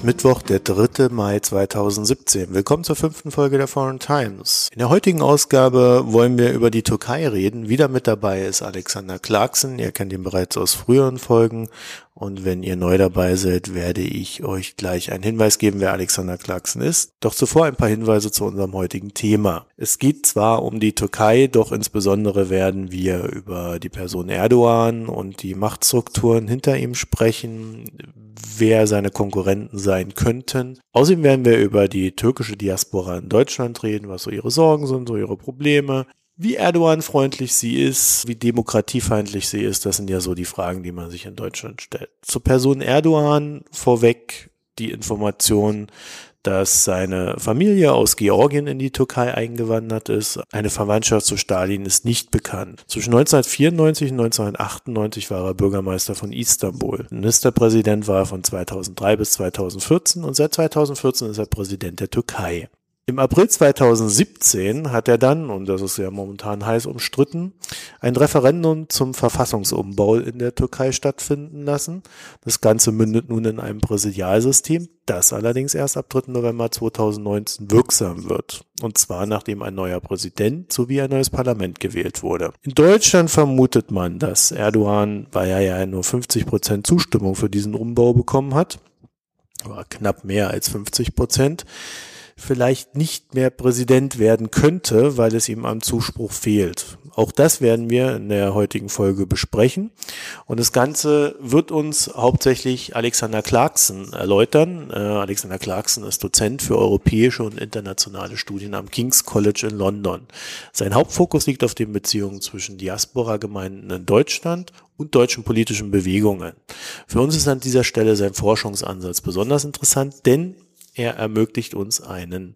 Ist Mittwoch, der 3. Mai 2017. Willkommen zur fünften Folge der Foreign Times. In der heutigen Ausgabe wollen wir über die Türkei reden. Wieder mit dabei ist Alexander Clarkson. Ihr kennt ihn bereits aus früheren Folgen. Und wenn ihr neu dabei seid, werde ich euch gleich einen Hinweis geben, wer Alexander Clarkson ist. Doch zuvor ein paar Hinweise zu unserem heutigen Thema. Es geht zwar um die Türkei, doch insbesondere werden wir über die Person Erdogan und die Machtstrukturen hinter ihm sprechen, wer seine Konkurrenten sein könnten. Außerdem werden wir über die türkische Diaspora in Deutschland reden, was so ihre Sorgen sind, so ihre Probleme, wie Erdogan-freundlich sie ist, wie demokratiefeindlich sie ist, das sind ja so die Fragen, die man sich in Deutschland stellt. Zur Person Erdogan vorweg die Information, dass seine Familie aus Georgien in die Türkei eingewandert ist. Eine Verwandtschaft zu Stalin ist nicht bekannt. Zwischen 1994 und 1998 war er Bürgermeister von Istanbul. Ministerpräsident war er von 2003 bis 2014 und seit 2014 ist er Präsident der Türkei. Im April 2017 hat er dann, und das ist ja momentan heiß umstritten, ein Referendum zum Verfassungsumbau in der Türkei stattfinden lassen. Das Ganze mündet nun in einem Präsidialsystem, das allerdings erst ab 3. November 2019 wirksam wird. Und zwar nachdem ein neuer Präsident sowie ein neues Parlament gewählt wurde. In Deutschland vermutet man, dass Erdogan, weil er ja nur 50 Prozent Zustimmung für diesen Umbau bekommen hat, aber knapp mehr als 50 Prozent, vielleicht nicht mehr Präsident werden könnte, weil es ihm am Zuspruch fehlt. Auch das werden wir in der heutigen Folge besprechen. Und das Ganze wird uns hauptsächlich Alexander Clarkson erläutern. Äh, Alexander Clarkson ist Dozent für europäische und internationale Studien am King's College in London. Sein Hauptfokus liegt auf den Beziehungen zwischen Diaspora-Gemeinden in Deutschland und deutschen politischen Bewegungen. Für uns ist an dieser Stelle sein Forschungsansatz besonders interessant, denn er ermöglicht uns einen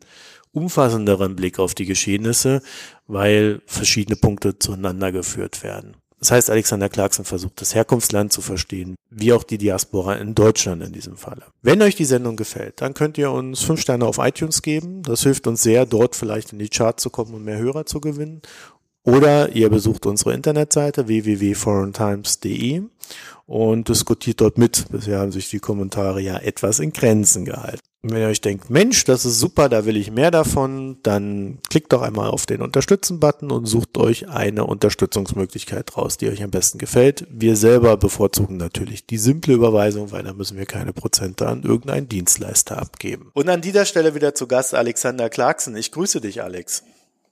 umfassenderen Blick auf die Geschehnisse, weil verschiedene Punkte zueinander geführt werden. Das heißt, Alexander Clarkson versucht, das Herkunftsland zu verstehen, wie auch die Diaspora in Deutschland in diesem Falle. Wenn euch die Sendung gefällt, dann könnt ihr uns fünf Sterne auf iTunes geben. Das hilft uns sehr, dort vielleicht in die Charts zu kommen und mehr Hörer zu gewinnen. Oder ihr besucht unsere Internetseite www.foreigntimes.de und diskutiert dort mit. Bisher haben sich die Kommentare ja etwas in Grenzen gehalten. Und wenn ihr euch denkt, Mensch, das ist super, da will ich mehr davon, dann klickt doch einmal auf den Unterstützen-Button und sucht euch eine Unterstützungsmöglichkeit raus, die euch am besten gefällt. Wir selber bevorzugen natürlich die simple Überweisung, weil da müssen wir keine Prozente an irgendeinen Dienstleister abgeben. Und an dieser Stelle wieder zu Gast Alexander Clarkson. Ich grüße dich, Alex.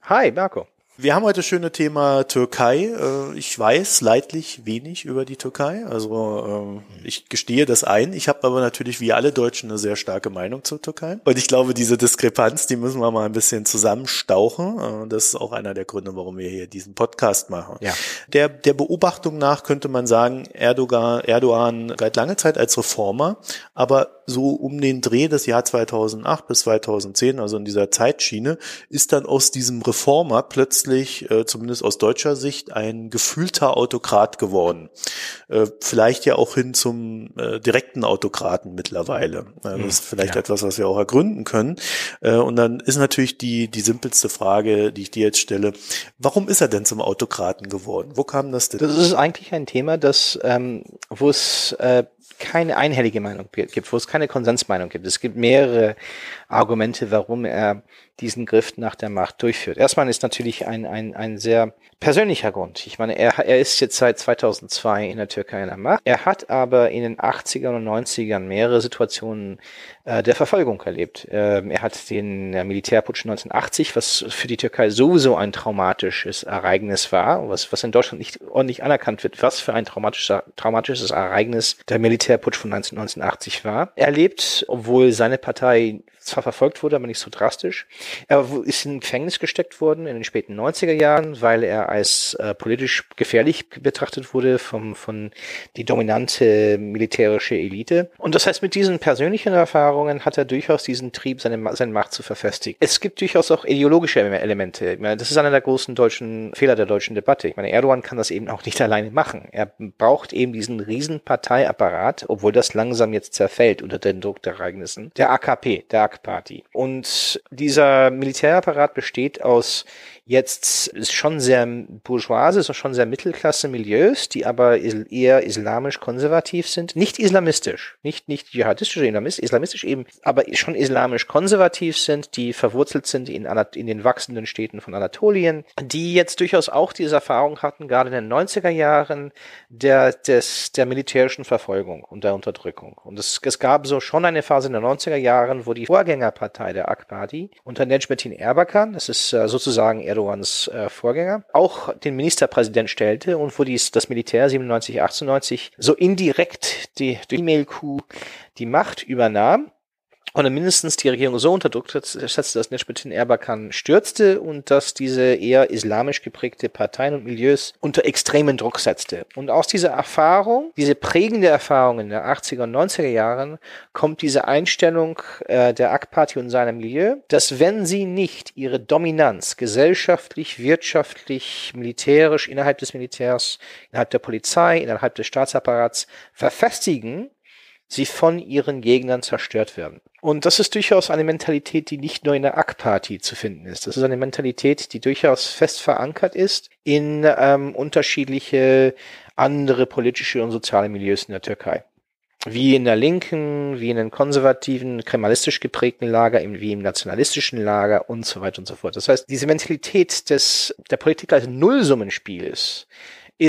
Hi, Marco. Wir haben heute schöne Thema Türkei. Äh, ich weiß leidlich wenig über die Türkei. Also ähm, ich gestehe das ein. Ich habe aber natürlich wie alle Deutschen eine sehr starke Meinung zur Türkei. Und ich glaube, diese Diskrepanz, die müssen wir mal ein bisschen zusammenstauchen. Äh, das ist auch einer der Gründe, warum wir hier diesen Podcast machen. Ja. Der, der Beobachtung nach könnte man sagen, Erdogan, Erdogan galt lange Zeit als Reformer, aber so um den Dreh des Jahr 2008 bis 2010, also in dieser Zeitschiene, ist dann aus diesem Reformer plötzlich, äh, zumindest aus deutscher Sicht, ein gefühlter Autokrat geworden. Äh, vielleicht ja auch hin zum äh, direkten Autokraten mittlerweile. das ist vielleicht ja. etwas, was wir auch ergründen können. Äh, und dann ist natürlich die, die simpelste Frage, die ich dir jetzt stelle, warum ist er denn zum Autokraten geworden? Wo kam das denn? Das ist eigentlich ein Thema, das, ähm, wo es äh, keine einhellige Meinung gibt, wo es keine Konsensmeinung gibt. Es gibt mehrere Argumente, warum er diesen Griff nach der Macht durchführt. Erstmal ist natürlich ein, ein, ein sehr persönlicher Grund. Ich meine, er, er ist jetzt seit 2002 in der Türkei in der Macht. Er hat aber in den 80ern und 90ern mehrere Situationen äh, der Verfolgung erlebt. Ähm, er hat den äh, Militärputsch 1980, was für die Türkei sowieso ein traumatisches Ereignis war, was, was in Deutschland nicht ordentlich anerkannt wird, was für ein traumatischer, traumatisches Ereignis der Militärputsch von 1980 war. Er lebt, obwohl seine Partei zwar verfolgt wurde, aber nicht so drastisch. Er ist in Gefängnis gesteckt worden in den späten 90er Jahren, weil er als äh, politisch gefährlich betrachtet wurde vom, von die dominante militärische Elite. Und das heißt, mit diesen persönlichen Erfahrungen hat er durchaus diesen Trieb, seine, seine Macht zu verfestigen. Es gibt durchaus auch ideologische Elemente. Meine, das ist einer der großen deutschen Fehler der deutschen Debatte. Ich meine, Erdogan kann das eben auch nicht alleine machen. Er braucht eben diesen riesen Parteiapparat, obwohl das langsam jetzt zerfällt unter den Druck der Ereignissen. Der AKP, der Party. Und dieser Militärapparat besteht aus jetzt ist schon sehr bourgeoise, ist schon sehr Mittelklasse-Milieus, die aber eher islamisch-konservativ sind. Nicht islamistisch, nicht, nicht dschihadistisch, islamistisch eben, aber schon islamisch-konservativ sind, die verwurzelt sind in, in den wachsenden Städten von Anatolien, die jetzt durchaus auch diese Erfahrung hatten, gerade in den 90er Jahren, der, des, der militärischen Verfolgung und der Unterdrückung. Und es, es gab so schon eine Phase in den 90er Jahren, wo die Vorgängerpartei der AK Party unter Necmettin Erbakan, das ist äh, sozusagen Erdogans äh, Vorgänger, auch den Ministerpräsident stellte und wo dies, das Militär 97, 98 so indirekt die, die E-Mail-Coup die Macht übernahm oder mindestens die Regierung so unter Druck setzte, dass Necmettin Erbakan stürzte und dass diese eher islamisch geprägte Parteien und Milieus unter extremen Druck setzte. Und aus dieser Erfahrung, diese prägende Erfahrung in der 80er und 90er Jahren, kommt diese Einstellung äh, der AK-Party und seiner Milieu, dass wenn sie nicht ihre Dominanz gesellschaftlich, wirtschaftlich, militärisch innerhalb des Militärs, innerhalb der Polizei, innerhalb des Staatsapparats verfestigen, sie von ihren Gegnern zerstört werden. Und das ist durchaus eine Mentalität, die nicht nur in der AK-Party zu finden ist. Das ist eine Mentalität, die durchaus fest verankert ist in ähm, unterschiedliche andere politische und soziale Milieus in der Türkei. Wie in der linken, wie in den konservativen, kremalistisch geprägten Lager, wie im nationalistischen Lager und so weiter und so fort. Das heißt, diese Mentalität des, der Politik als Nullsummenspiels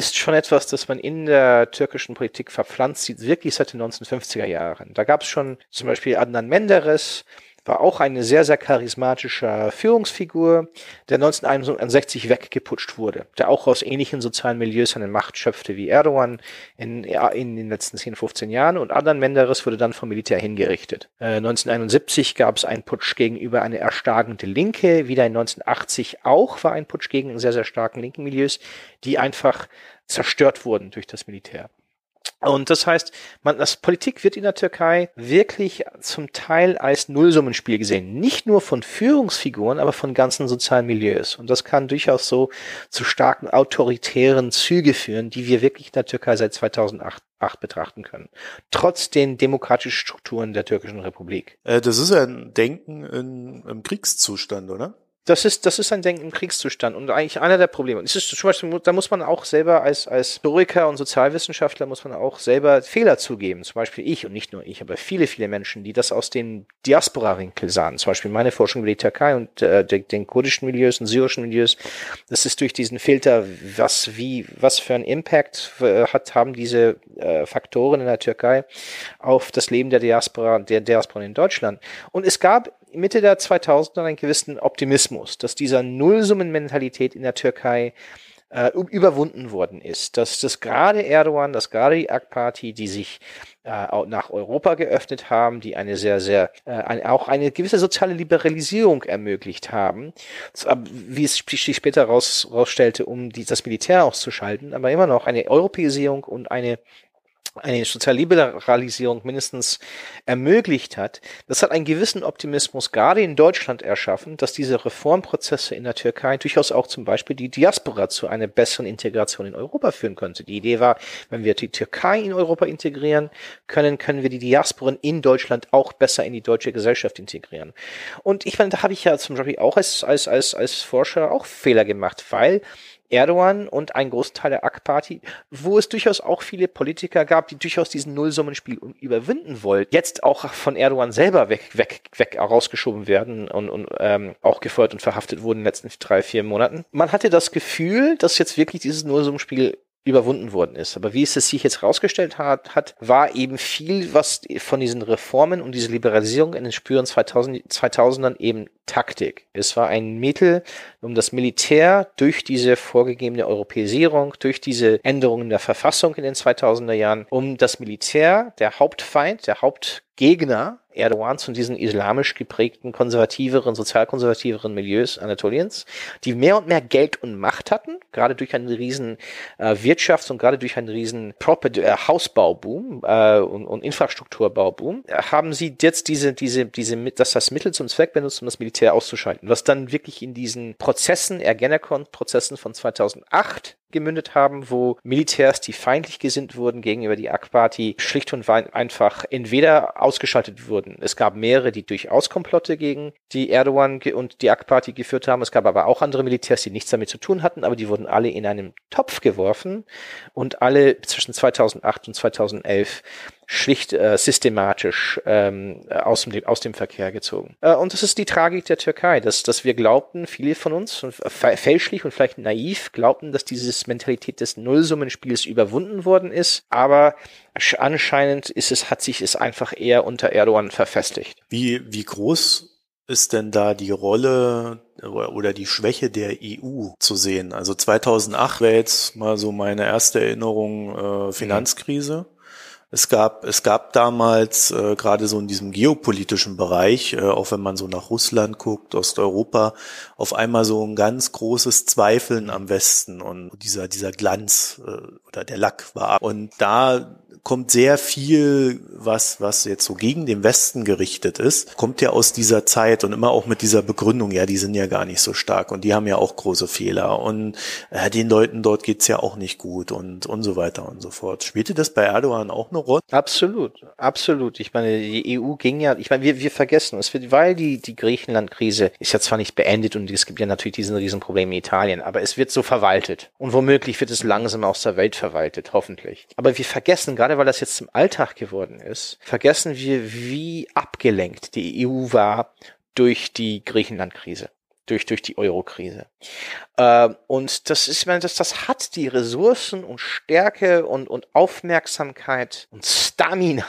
schon etwas, das man in der türkischen Politik verpflanzt sieht, wirklich seit den 1950er Jahren. Da gab es schon zum Beispiel Adnan Menderes, war auch eine sehr, sehr charismatische Führungsfigur, der 1961 weggeputscht wurde, der auch aus ähnlichen sozialen Milieus eine Macht schöpfte wie Erdogan in, in den letzten 10, 15 Jahren und Adnan Menderes wurde dann vom Militär hingerichtet. Äh, 1971 gab es einen Putsch gegenüber eine erstarkende Linke, wieder in 1980 auch war ein Putsch gegen sehr, sehr starken linken Milieus, die einfach zerstört wurden durch das Militär. Und das heißt, man, das Politik wird in der Türkei wirklich zum Teil als Nullsummenspiel gesehen. Nicht nur von Führungsfiguren, aber von ganzen sozialen Milieus. Und das kann durchaus so zu starken autoritären Züge führen, die wir wirklich in der Türkei seit 2008 betrachten können. Trotz den demokratischen Strukturen der türkischen Republik. Äh, das ist ein Denken in, im Kriegszustand, oder? Das ist, das ist ein Denken im Kriegszustand und eigentlich einer der Probleme. Es ist zum Beispiel, da muss man auch selber als, als Historiker und Sozialwissenschaftler muss man auch selber Fehler zugeben. Zum Beispiel ich und nicht nur ich, aber viele, viele Menschen, die das aus dem Diaspora-Winkel sahen. Zum Beispiel meine Forschung über die Türkei und äh, den, den kurdischen Milieus und syrischen Milieus. Das ist durch diesen Filter, was, wie, was für einen Impact äh, hat, haben diese äh, Faktoren in der Türkei auf das Leben der Diaspora, der Diaspora in Deutschland. Und es gab Mitte der 2000er einen gewissen Optimismus, dass dieser Nullsummenmentalität in der Türkei äh, überwunden worden ist, dass das gerade Erdogan, dass gerade die AK-Party, die sich äh, nach Europa geöffnet haben, die eine sehr, sehr, äh, eine, auch eine gewisse soziale Liberalisierung ermöglicht haben, wie es sich später raus, rausstellte, um die, das Militär auszuschalten, aber immer noch eine Europäisierung und eine eine Sozialliberalisierung mindestens ermöglicht hat, das hat einen gewissen Optimismus gerade in Deutschland erschaffen, dass diese Reformprozesse in der Türkei durchaus auch zum Beispiel die Diaspora zu einer besseren Integration in Europa führen könnte. Die Idee war, wenn wir die Türkei in Europa integrieren können, können wir die Diasporen in Deutschland auch besser in die deutsche Gesellschaft integrieren. Und ich meine, da habe ich ja zum Beispiel auch als, als, als, als Forscher auch Fehler gemacht, weil Erdogan und ein Großteil der AK-Party, wo es durchaus auch viele Politiker gab, die durchaus diesen Nullsummenspiel überwinden wollten, jetzt auch von Erdogan selber weg, weg, weg rausgeschoben werden und, und ähm, auch gefeuert und verhaftet wurden in den letzten drei, vier Monaten. Man hatte das Gefühl, dass jetzt wirklich dieses Nullsummenspiel überwunden worden ist. Aber wie es sich jetzt herausgestellt hat, hat, war eben viel, was von diesen Reformen und dieser Liberalisierung in den Spüren 2000, 2000ern eben Taktik. Es war ein Mittel, um das Militär durch diese vorgegebene Europäisierung, durch diese Änderungen der Verfassung in den 2000er Jahren, um das Militär, der Hauptfeind, der Hauptgegner Erdogans und diesen islamisch geprägten, konservativeren, sozialkonservativeren Milieus Anatoliens, die mehr und mehr Geld und Macht hatten, gerade durch einen riesen äh, Wirtschafts- und gerade durch einen riesen Property, äh, Hausbauboom äh, und, und Infrastrukturbauboom, haben sie jetzt diese, diese, diese, dass das Mittel zum Zweck benutzt, um das Militär Militär auszuschalten, was dann wirklich in diesen Prozessen, Ergenekon-Prozessen von 2008 gemündet haben, wo Militärs, die feindlich gesinnt wurden gegenüber die AK-Party, schlicht und einfach entweder ausgeschaltet wurden. Es gab mehrere, die durchaus Komplotte gegen die Erdogan und die AK-Party geführt haben. Es gab aber auch andere Militärs, die nichts damit zu tun hatten, aber die wurden alle in einen Topf geworfen und alle zwischen 2008 und 2011 schlicht äh, systematisch ähm, aus, dem, aus dem Verkehr gezogen. Äh, und das ist die Tragik der Türkei, dass, dass wir glaubten, viele von uns, fälschlich und vielleicht naiv, glaubten, dass dieses Mentalität des Nullsummenspiels überwunden worden ist, aber anscheinend ist es, hat sich es einfach eher unter Erdogan verfestigt. Wie, wie groß ist denn da die Rolle oder die Schwäche der EU zu sehen? Also 2008 wäre jetzt mal so meine erste Erinnerung äh, Finanzkrise. Es gab, es gab damals äh, gerade so in diesem geopolitischen Bereich, äh, auch wenn man so nach Russland guckt, Osteuropa, auf einmal so ein ganz großes Zweifeln am Westen und dieser dieser Glanz äh, oder der Lack war. Und da kommt sehr viel, was, was jetzt so gegen den Westen gerichtet ist, kommt ja aus dieser Zeit und immer auch mit dieser Begründung, ja, die sind ja gar nicht so stark und die haben ja auch große Fehler und äh, den Leuten dort geht's ja auch nicht gut und, und so weiter und so fort. Spielte das bei Erdogan auch eine Rolle? Absolut, absolut. Ich meine, die EU ging ja, ich meine, wir, wir vergessen, es wird, weil die, die Griechenland-Krise ist ja zwar nicht beendet und es gibt ja natürlich diesen Riesenproblem in Italien, aber es wird so verwaltet und womöglich wird es langsam aus der Welt verwaltet, hoffentlich. Aber wir vergessen gerade gerade weil das jetzt zum Alltag geworden ist, vergessen wir, wie abgelenkt die EU war durch die Griechenland-Krise durch, durch die Euro-Krise. Ähm, und das ist, meine, das, das hat die Ressourcen und Stärke und, und Aufmerksamkeit und Stamina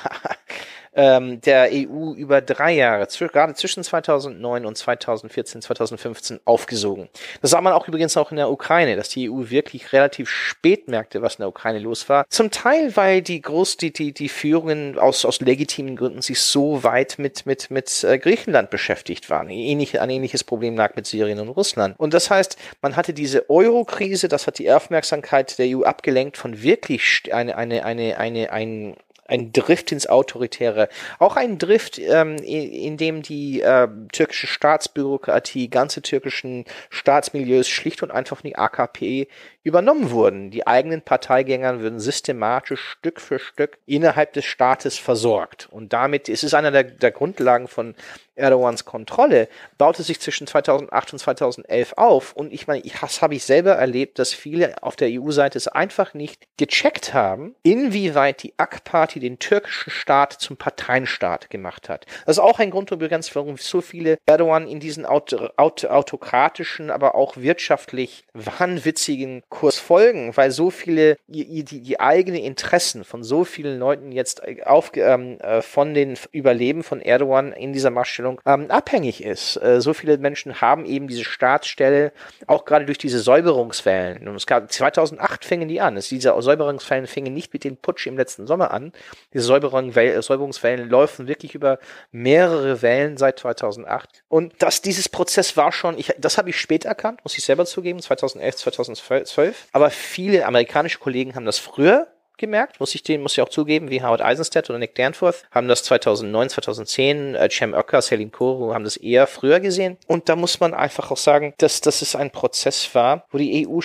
ähm, der EU über drei Jahre, gerade zwischen 2009 und 2014, 2015 aufgesogen. Das sah man auch übrigens auch in der Ukraine, dass die EU wirklich relativ spät merkte, was in der Ukraine los war. Zum Teil, weil die groß, die, die, die Führungen aus, aus legitimen Gründen sich so weit mit, mit, mit äh, Griechenland beschäftigt waren. Ähnlich, ein ähnliches Problem lag mit Syrien und Russland. Und das heißt, man hatte diese Euro-Krise, das hat die Aufmerksamkeit der EU abgelenkt von wirklich eine, eine, eine, eine, ein, ein Drift ins Autoritäre, auch ein Drift, ähm, in, in dem die äh, türkische Staatsbürokratie, ganze türkischen Staatsmilieus schlicht und einfach von die AKP übernommen wurden. Die eigenen Parteigängern würden systematisch Stück für Stück innerhalb des Staates versorgt. Und damit ist es einer der, der Grundlagen von Erdogans Kontrolle, baute sich zwischen 2008 und 2011 auf. Und ich meine, das habe ich selber erlebt, dass viele auf der EU-Seite es einfach nicht gecheckt haben, inwieweit die AK-Party den türkischen Staat zum Parteienstaat gemacht hat. Das ist auch ein Grund übrigens, warum so viele Erdogan in diesen aut aut autokratischen, aber auch wirtschaftlich wahnwitzigen Kurs folgen, weil so viele die, die, die eigenen Interessen von so vielen Leuten jetzt auf, ähm, äh, von den Überleben von Erdogan in dieser Machtstellung ähm, abhängig ist. Äh, so viele Menschen haben eben diese Staatsstelle, auch gerade durch diese Säuberungswellen. Und es gab 2008 fingen die an. Es, diese Säuberungswellen fingen nicht mit dem Putsch im letzten Sommer an. Diese Säuberung, Säuberungswellen laufen wirklich über mehrere Wellen seit 2008. Und dass dieses Prozess war schon, ich, das habe ich später erkannt, muss ich selber zugeben, 2011, 2012 12. Aber viele amerikanische Kollegen haben das früher gemerkt, muss ich den, muss ich auch zugeben, wie Howard Eisenstadt oder Nick Danforth, haben das 2009, 2010, äh, Cem Ocker, Selim Koru haben das eher früher gesehen. Und da muss man einfach auch sagen, dass, dass es ein Prozess war, wo die EU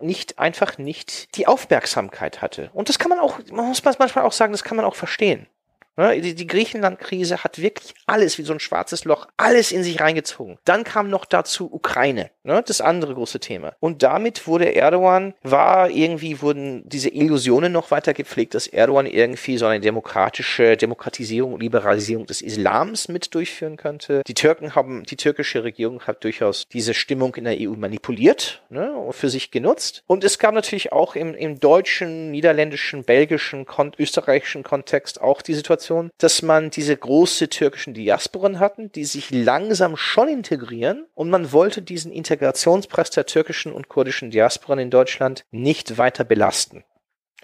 nicht, einfach nicht die Aufmerksamkeit hatte. Und das kann man auch, man muss manchmal auch sagen, das kann man auch verstehen. Ne, die, Griechenland-Krise hat wirklich alles wie so ein schwarzes Loch, alles in sich reingezogen. Dann kam noch dazu Ukraine, ne, das andere große Thema. Und damit wurde Erdogan, war irgendwie, wurden diese Illusionen noch weiter gepflegt, dass Erdogan irgendwie so eine demokratische Demokratisierung und Liberalisierung des Islams mit durchführen könnte. Die Türken haben, die türkische Regierung hat durchaus diese Stimmung in der EU manipuliert, ne, für sich genutzt. Und es gab natürlich auch im, im deutschen, niederländischen, belgischen, österreichischen Kontext auch die Situation, Situation, dass man diese große türkischen Diasporen hatten, die sich langsam schon integrieren und man wollte diesen Integrationspress der türkischen und kurdischen Diasporen in Deutschland nicht weiter belasten,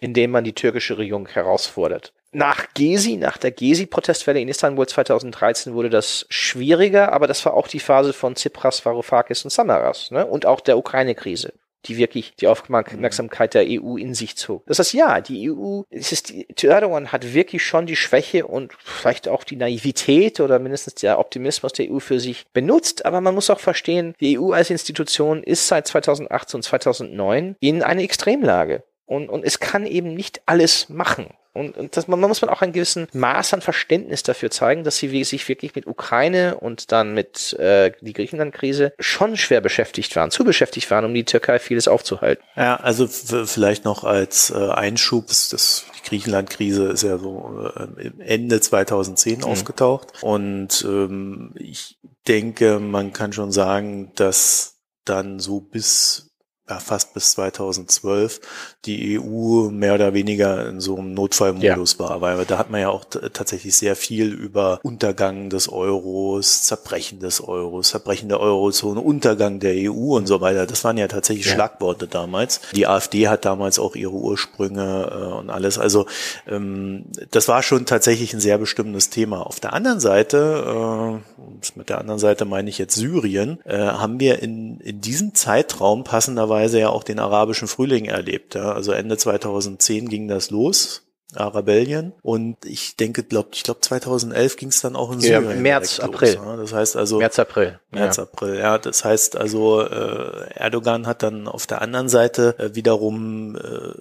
indem man die türkische Regierung herausfordert. Nach Gezi, nach der Gezi-Protestwelle in Istanbul 2013 wurde das schwieriger, aber das war auch die Phase von Tsipras, Varoufakis und Samaras ne? und auch der Ukraine-Krise. Die wirklich die Aufmerksamkeit der EU in sich zog. Das heißt, ja, die EU, es ist, die, Erdogan hat wirklich schon die Schwäche und vielleicht auch die Naivität oder mindestens der Optimismus der EU für sich benutzt, aber man muss auch verstehen, die EU als Institution ist seit 2008 und 2009 in einer Extremlage. Und, und es kann eben nicht alles machen. Und, und das, man, man muss man auch ein gewissen Maß an Verständnis dafür zeigen, dass sie sich wirklich mit Ukraine und dann mit äh, die Griechenland-Krise schon schwer beschäftigt waren, zu beschäftigt waren, um die Türkei vieles aufzuhalten. Ja, also vielleicht noch als äh, Einschub, das, die Griechenland-Krise ist ja so äh, Ende 2010 mhm. aufgetaucht. Und ähm, ich denke, man kann schon sagen, dass dann so bis ja, fast bis 2012 die EU mehr oder weniger in so einem Notfallmodus ja. war, weil da hat man ja auch tatsächlich sehr viel über Untergang des Euros, Zerbrechen des Euros, Zerbrechen der Eurozone, Untergang der EU und so weiter. Das waren ja tatsächlich ja. Schlagworte damals. Die AfD hat damals auch ihre Ursprünge äh, und alles. Also ähm, das war schon tatsächlich ein sehr bestimmendes Thema. Auf der anderen Seite, äh, mit der anderen Seite meine ich jetzt Syrien, äh, haben wir in, in diesem Zeitraum passenderweise Weise ja auch den arabischen Frühling erlebt. Ja. Also Ende 2010 ging das los. Arabellien und ich denke, glaube ich glaube 2011 ging es dann auch in Syrien. Ja, März, April. Los. Das heißt also März, April. März, ja. April. Ja, das heißt also äh, Erdogan hat dann auf der anderen Seite äh, wiederum äh,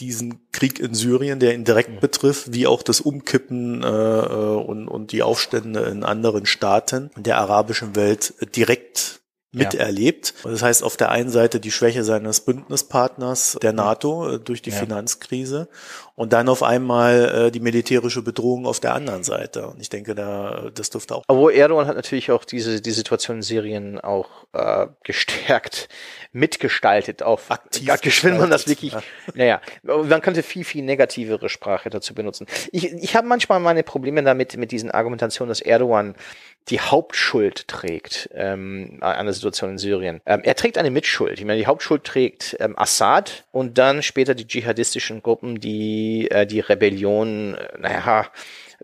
diesen Krieg in Syrien, der ihn direkt mhm. betrifft, wie auch das Umkippen äh, äh und, und die Aufstände in anderen Staaten der arabischen Welt direkt miterlebt. Ja. Das heißt auf der einen Seite die Schwäche seines Bündnispartners der NATO äh, durch die ja. Finanzkrise und dann auf einmal äh, die militärische Bedrohung auf der anderen Seite. Und ich denke, da das dürfte auch. Aber Erdogan hat natürlich auch diese die Situation in Syrien auch äh, gestärkt mitgestaltet auf aktiv. Wenn man das wirklich, ja. naja, man könnte viel viel negativere Sprache dazu benutzen. Ich ich habe manchmal meine Probleme damit mit diesen Argumentationen, dass Erdogan die Hauptschuld trägt ähm, an der Situation in Syrien. Ähm, er trägt eine Mitschuld. Ich meine, die Hauptschuld trägt ähm, Assad und dann später die dschihadistischen Gruppen, die äh, die Rebellion, äh, naja,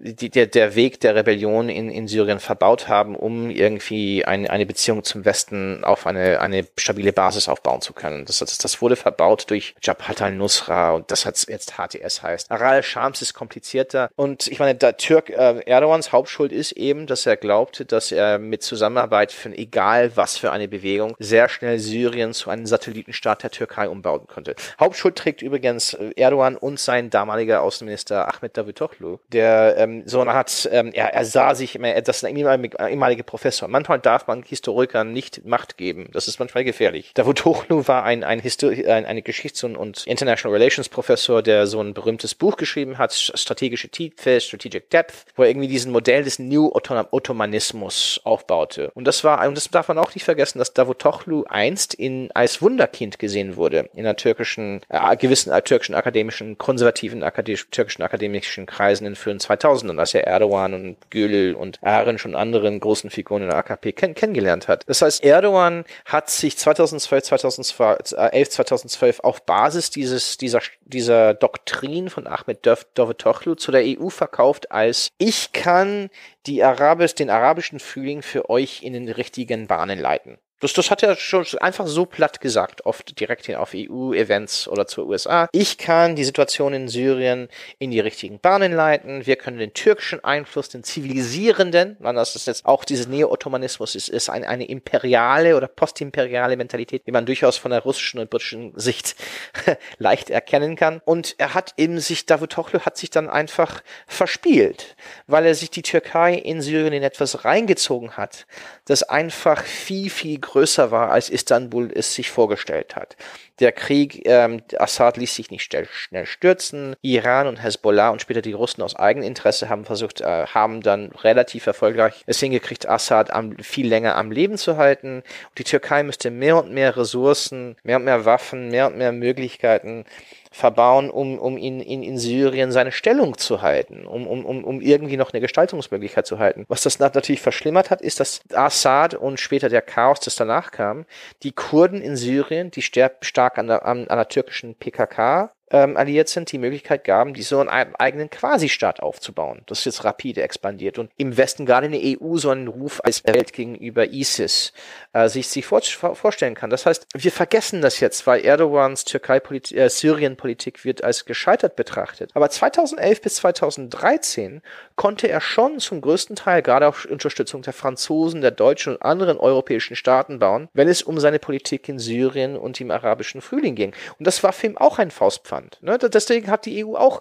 die, der, der Weg der Rebellion in, in Syrien verbaut haben, um irgendwie ein, eine Beziehung zum Westen auf eine, eine stabile Basis aufbauen zu können. Das, das, das wurde verbaut durch Jabhat al-Nusra und das hat jetzt HTS heißt. Aral Shams ist komplizierter und ich meine, der Türk äh, Erdogans Hauptschuld ist eben, dass er glaubte, dass er mit Zusammenarbeit für egal was für eine Bewegung sehr schnell Syrien zu einem Satellitenstaat der Türkei umbauen konnte. Hauptschuld trägt übrigens Erdogan und sein damaliger Außenminister Ahmed Davutoglu, der äh, ähm, so eine Art, ähm, er, er sah sich immer, das ist ein ehemaliger Professor. Manchmal darf man Historikern nicht Macht geben. Das ist manchmal gefährlich. Davutoglu war ein, ein, Histo ein eine Geschichts- und, und International Relations Professor, der so ein berühmtes Buch geschrieben hat, Strategische Tiefe, Strategic Depth, wo er irgendwie diesen Modell des New Ottomanismus aufbaute. Und das war, und das darf man auch nicht vergessen, dass Davutoglu einst in, als Wunderkind gesehen wurde in einer türkischen, äh, gewissen äh, türkischen akademischen, konservativen akademisch, türkischen akademischen Kreisen in frühen 2000 2000 und als er Erdogan und Gül und Arendt und anderen großen Figuren in der AKP kenn kennengelernt hat. Das heißt, Erdogan hat sich 2012, 2011, 2012 auf Basis dieses, dieser, dieser Doktrin von Ahmed Davutoglu zu der EU verkauft als ich kann die Arabis, den arabischen Frühling für euch in den richtigen Bahnen leiten. Das, das hat er schon einfach so platt gesagt, oft direkt hin auf EU-Events oder zur USA. Ich kann die Situation in Syrien in die richtigen Bahnen leiten. Wir können den türkischen Einfluss, den zivilisierenden, man, das ist jetzt auch dieses Neo-Ottomanismus, ist, ist eine, eine imperiale oder postimperiale Mentalität, die man durchaus von der russischen und britischen Sicht leicht erkennen kann. Und er hat eben sich, Davutoglu hat sich dann einfach verspielt, weil er sich die Türkei in Syrien in etwas reingezogen hat, das einfach viel, viel größer war, als Istanbul es sich vorgestellt hat. Der Krieg, ähm, Assad ließ sich nicht schnell, stürzen. Iran und Hezbollah und später die Russen aus Eigeninteresse haben versucht, äh, haben dann relativ erfolgreich es hingekriegt, Assad am, viel länger am Leben zu halten. Und die Türkei müsste mehr und mehr Ressourcen, mehr und mehr Waffen, mehr und mehr Möglichkeiten verbauen, um, um in, in, in Syrien seine Stellung zu halten, um, um, um, irgendwie noch eine Gestaltungsmöglichkeit zu halten. Was das natürlich verschlimmert hat, ist, dass Assad und später der Chaos, das danach kam, die Kurden in Syrien, die stark an der, an, an der türkischen PKK ähm, alliiert sind, die Möglichkeit gaben, die so einen eigenen Quasi-Staat aufzubauen. Das ist jetzt rapide expandiert und im Westen gerade in der EU so einen Ruf als Welt gegenüber ISIS äh, sich, sich vor, vorstellen kann. Das heißt, wir vergessen das jetzt, weil Erdogans Türkei-Politik, äh, Syrien-Politik wird als gescheitert betrachtet. Aber 2011 bis 2013 konnte er schon zum größten Teil gerade auf Unterstützung der Franzosen, der Deutschen und anderen europäischen Staaten bauen, wenn es um seine Politik in Syrien und im arabischen Frühling ging. Und das war für ihn auch ein Faustpfand. Ne? Deswegen hat die EU auch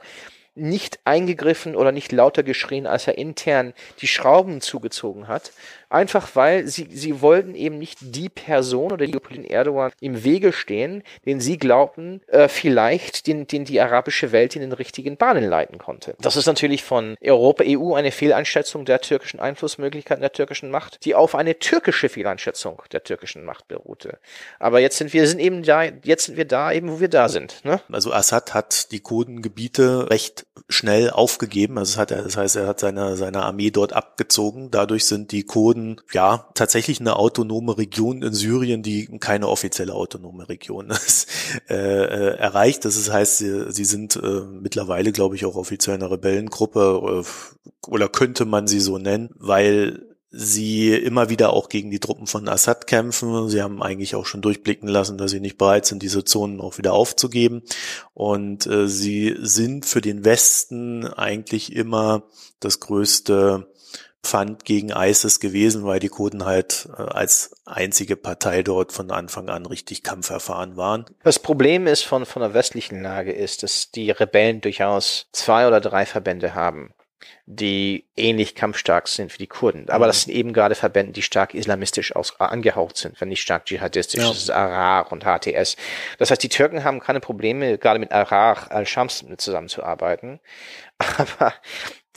nicht eingegriffen oder nicht lauter geschrien, als er intern die Schrauben zugezogen hat, Einfach weil sie, sie wollten eben nicht die Person oder die Politik Erdogan im Wege stehen, den sie glaubten, äh, vielleicht den, den die arabische Welt in den richtigen Bahnen leiten konnte. Das ist natürlich von Europa, EU eine Fehleinschätzung der türkischen Einflussmöglichkeiten der türkischen Macht, die auf eine türkische Fehleinschätzung der türkischen Macht beruhte. Aber jetzt sind wir sind eben da, jetzt sind wir da eben, wo wir da sind. Ne? Also Assad hat die Kurdengebiete recht schnell aufgegeben. Also hat er, das heißt, er hat seine, seine Armee dort abgezogen. Dadurch sind die Kurden wurden ja tatsächlich eine autonome Region in Syrien, die keine offizielle autonome Region ist, äh, äh, erreicht. Das heißt, sie, sie sind äh, mittlerweile, glaube ich, auch offiziell eine Rebellengruppe äh, oder könnte man sie so nennen, weil sie immer wieder auch gegen die Truppen von Assad kämpfen. Sie haben eigentlich auch schon durchblicken lassen, dass sie nicht bereit sind, diese Zonen auch wieder aufzugeben. Und äh, sie sind für den Westen eigentlich immer das größte Pfand gegen ISIS gewesen, weil die Kurden halt äh, als einzige Partei dort von Anfang an richtig kampferfahren waren. Das Problem ist von, von der westlichen Lage ist, dass die Rebellen durchaus zwei oder drei Verbände haben die ähnlich kampfstark sind wie die Kurden. Aber mhm. das sind eben gerade Verbände, die stark islamistisch aus, angehaucht sind, wenn nicht stark dschihadistisch. Ja. Das ist Arar und HTS. Das heißt, die Türken haben keine Probleme, gerade mit Arar, Al-Shams zusammenzuarbeiten. Aber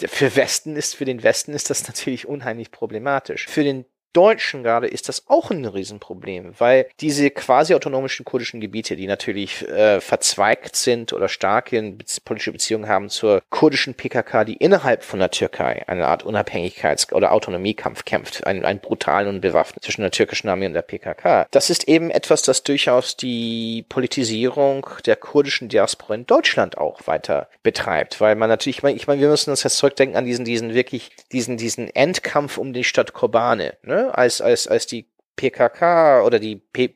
für Westen ist, für den Westen ist das natürlich unheimlich problematisch. Für den Deutschen gerade ist das auch ein Riesenproblem, weil diese quasi autonomischen kurdischen Gebiete, die natürlich äh, verzweigt sind oder starke politische Beziehungen haben zur kurdischen PKK, die innerhalb von der Türkei eine Art Unabhängigkeits- oder Autonomiekampf kämpft, einen, einen brutalen und bewaffnet zwischen der türkischen Armee und der PKK. Das ist eben etwas, das durchaus die Politisierung der kurdischen Diaspora in Deutschland auch weiter betreibt, weil man natürlich, ich meine, ich mein, wir müssen uns jetzt zurückdenken an diesen, diesen wirklich, diesen, diesen Endkampf um die Stadt Kobane, ne? Als, als, als die PKK oder die P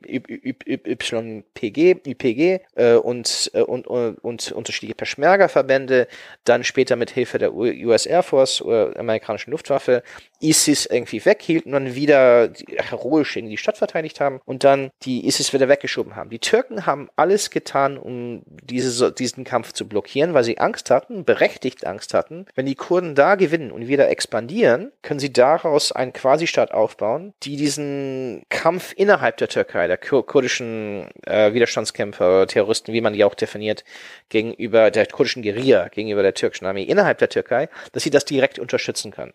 YPG, YPG äh, und, äh, und, und, und unterschiedliche Peschmerga-Verbände, dann später mit Hilfe der US Air Force oder amerikanischen Luftwaffe ISIS irgendwie weghielten und dann wieder heroisch in die Stadt verteidigt haben und dann die ISIS wieder weggeschoben haben. Die Türken haben alles getan, um diese, diesen Kampf zu blockieren, weil sie Angst hatten, berechtigt Angst hatten. Wenn die Kurden da gewinnen und wieder expandieren, können sie daraus einen Quasi-Staat aufbauen, die diesen Kampf innerhalb der Türkei, der kurdischen äh, Widerstandskämpfer, Terroristen, wie man die auch definiert, gegenüber der kurdischen Guerilla, gegenüber der türkischen Armee innerhalb der Türkei, dass sie das direkt unterstützen können.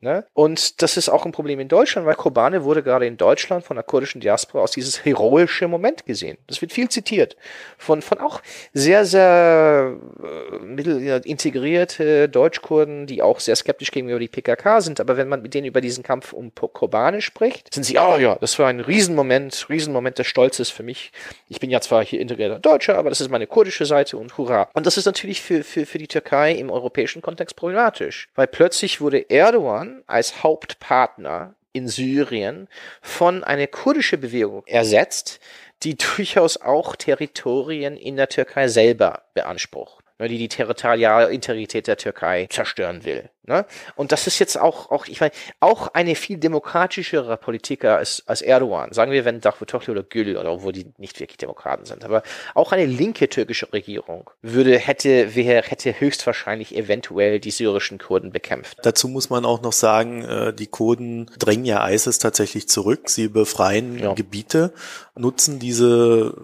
Ne? Und das ist auch ein Problem in Deutschland, weil Kobane wurde gerade in Deutschland von der kurdischen Diaspora aus dieses heroische Moment gesehen. Das wird viel zitiert. Von, von auch sehr, sehr äh, integrierte Deutschkurden, die auch sehr skeptisch gegenüber die PKK sind. Aber wenn man mit denen über diesen Kampf um Kobane spricht, sind sie, oh ja, das war ein Riesenmoment, Riesenmoment des Stolzes für mich. Ich bin ja zwar hier integrierter Deutscher, aber das ist meine kurdische Seite und hurra. Und das ist natürlich für, für, für die Türkei im europäischen Kontext problematisch, weil plötzlich wurde Erdogan Iran als Hauptpartner in Syrien von einer kurdischen Bewegung ersetzt, die durchaus auch Territorien in der Türkei selber beansprucht, ne, die die territoriale Integrität der Türkei zerstören will. Ne? Und das ist jetzt auch, auch ich meine, auch eine viel demokratischere Politiker als, als Erdogan. Sagen wir, wenn Davutoglu oder Gül oder wo die nicht wirklich Demokraten sind, aber auch eine linke türkische Regierung würde, hätte, wäre, hätte höchstwahrscheinlich eventuell die syrischen Kurden bekämpft. Dazu muss man auch noch sagen, äh, die Kurden drängen ja ISIS tatsächlich zurück. Sie befreien ja. Gebiete, nutzen diese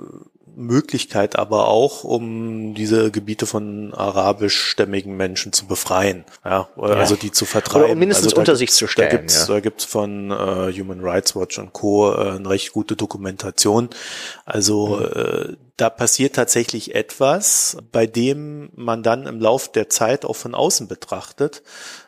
Möglichkeit aber auch, um diese Gebiete von arabischstämmigen Menschen zu befreien, ja, also die zu vertreiben. Oder mindestens also unter sich zu stellen. Da gibt's, ja. da gibt's von äh, Human Rights Watch und Co. Äh, eine recht gute Dokumentation. Also mhm. äh, da passiert tatsächlich etwas, bei dem man dann im Lauf der Zeit auch von außen betrachtet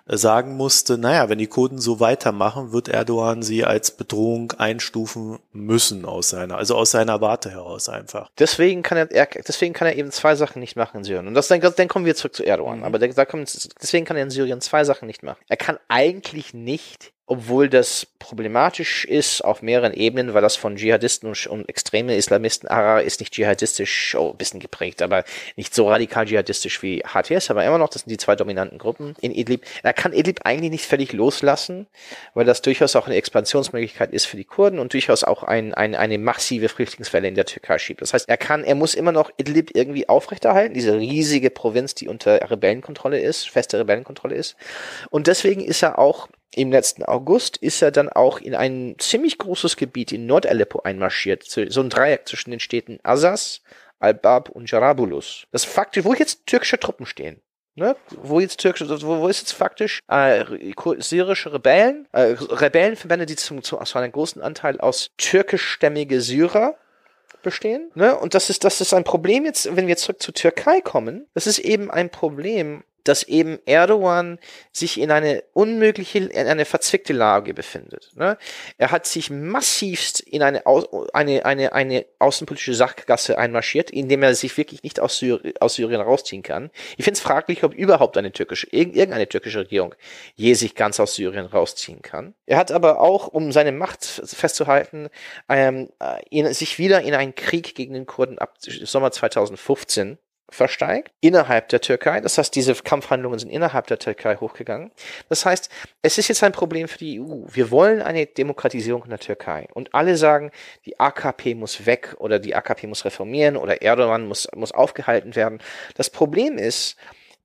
äh, sagen musste, naja, wenn die Kurden so weitermachen, wird Erdogan sie als Bedrohung einstufen müssen aus seiner, also aus seiner Warte heraus einfach. Deswegen kann er, er deswegen kann er eben zwei Sachen nicht machen in Syrien. Und das, dann, dann kommen wir zurück zu Erdogan. Mhm. Aber da kommen, deswegen kann er in Syrien zwei Sachen nicht machen. Er kann eigentlich nicht obwohl das problematisch ist auf mehreren Ebenen, weil das von Dschihadisten und, und extreme Islamisten, Arar ist nicht dschihadistisch, oh, ein bisschen geprägt, aber nicht so radikal dschihadistisch wie HTS, aber immer noch, das sind die zwei dominanten Gruppen in Idlib. Er kann Idlib eigentlich nicht völlig loslassen, weil das durchaus auch eine Expansionsmöglichkeit ist für die Kurden und durchaus auch ein, ein, eine massive Flüchtlingswelle in der Türkei schiebt. Das heißt, er kann, er muss immer noch Idlib irgendwie aufrechterhalten, diese riesige Provinz, die unter Rebellenkontrolle ist, feste Rebellenkontrolle ist. Und deswegen ist er auch im letzten August ist er dann auch in ein ziemlich großes Gebiet in Nordaleppo einmarschiert, so ein Dreieck zwischen den Städten Assas, Al-Bab und Jarabulus. Das faktisch, wo jetzt türkische Truppen stehen. Ne? Wo jetzt türkische, wo, wo ist jetzt faktisch äh, syrische Rebellen, äh, Rebellenverbände, die zum, zum, zu einem großen Anteil aus türkischstämmige Syrer bestehen. Ne? Und das ist, das ist ein Problem jetzt, wenn wir zurück zur Türkei kommen. Das ist eben ein Problem, dass eben Erdogan sich in eine unmögliche, in eine verzwickte Lage befindet. Ne? Er hat sich massivst in eine, eine, eine, eine außenpolitische Sachgasse einmarschiert, indem er sich wirklich nicht aus, Syri aus Syrien rausziehen kann. Ich finde es fraglich, ob überhaupt eine türkische, irgendeine türkische Regierung je sich ganz aus Syrien rausziehen kann. Er hat aber auch, um seine Macht festzuhalten, ähm, in, sich wieder in einen Krieg gegen den Kurden ab Sommer 2015 versteigt innerhalb der Türkei. Das heißt, diese Kampfhandlungen sind innerhalb der Türkei hochgegangen. Das heißt, es ist jetzt ein Problem für die EU. Wir wollen eine Demokratisierung in der Türkei. Und alle sagen, die AKP muss weg oder die AKP muss reformieren oder Erdogan muss, muss aufgehalten werden. Das Problem ist,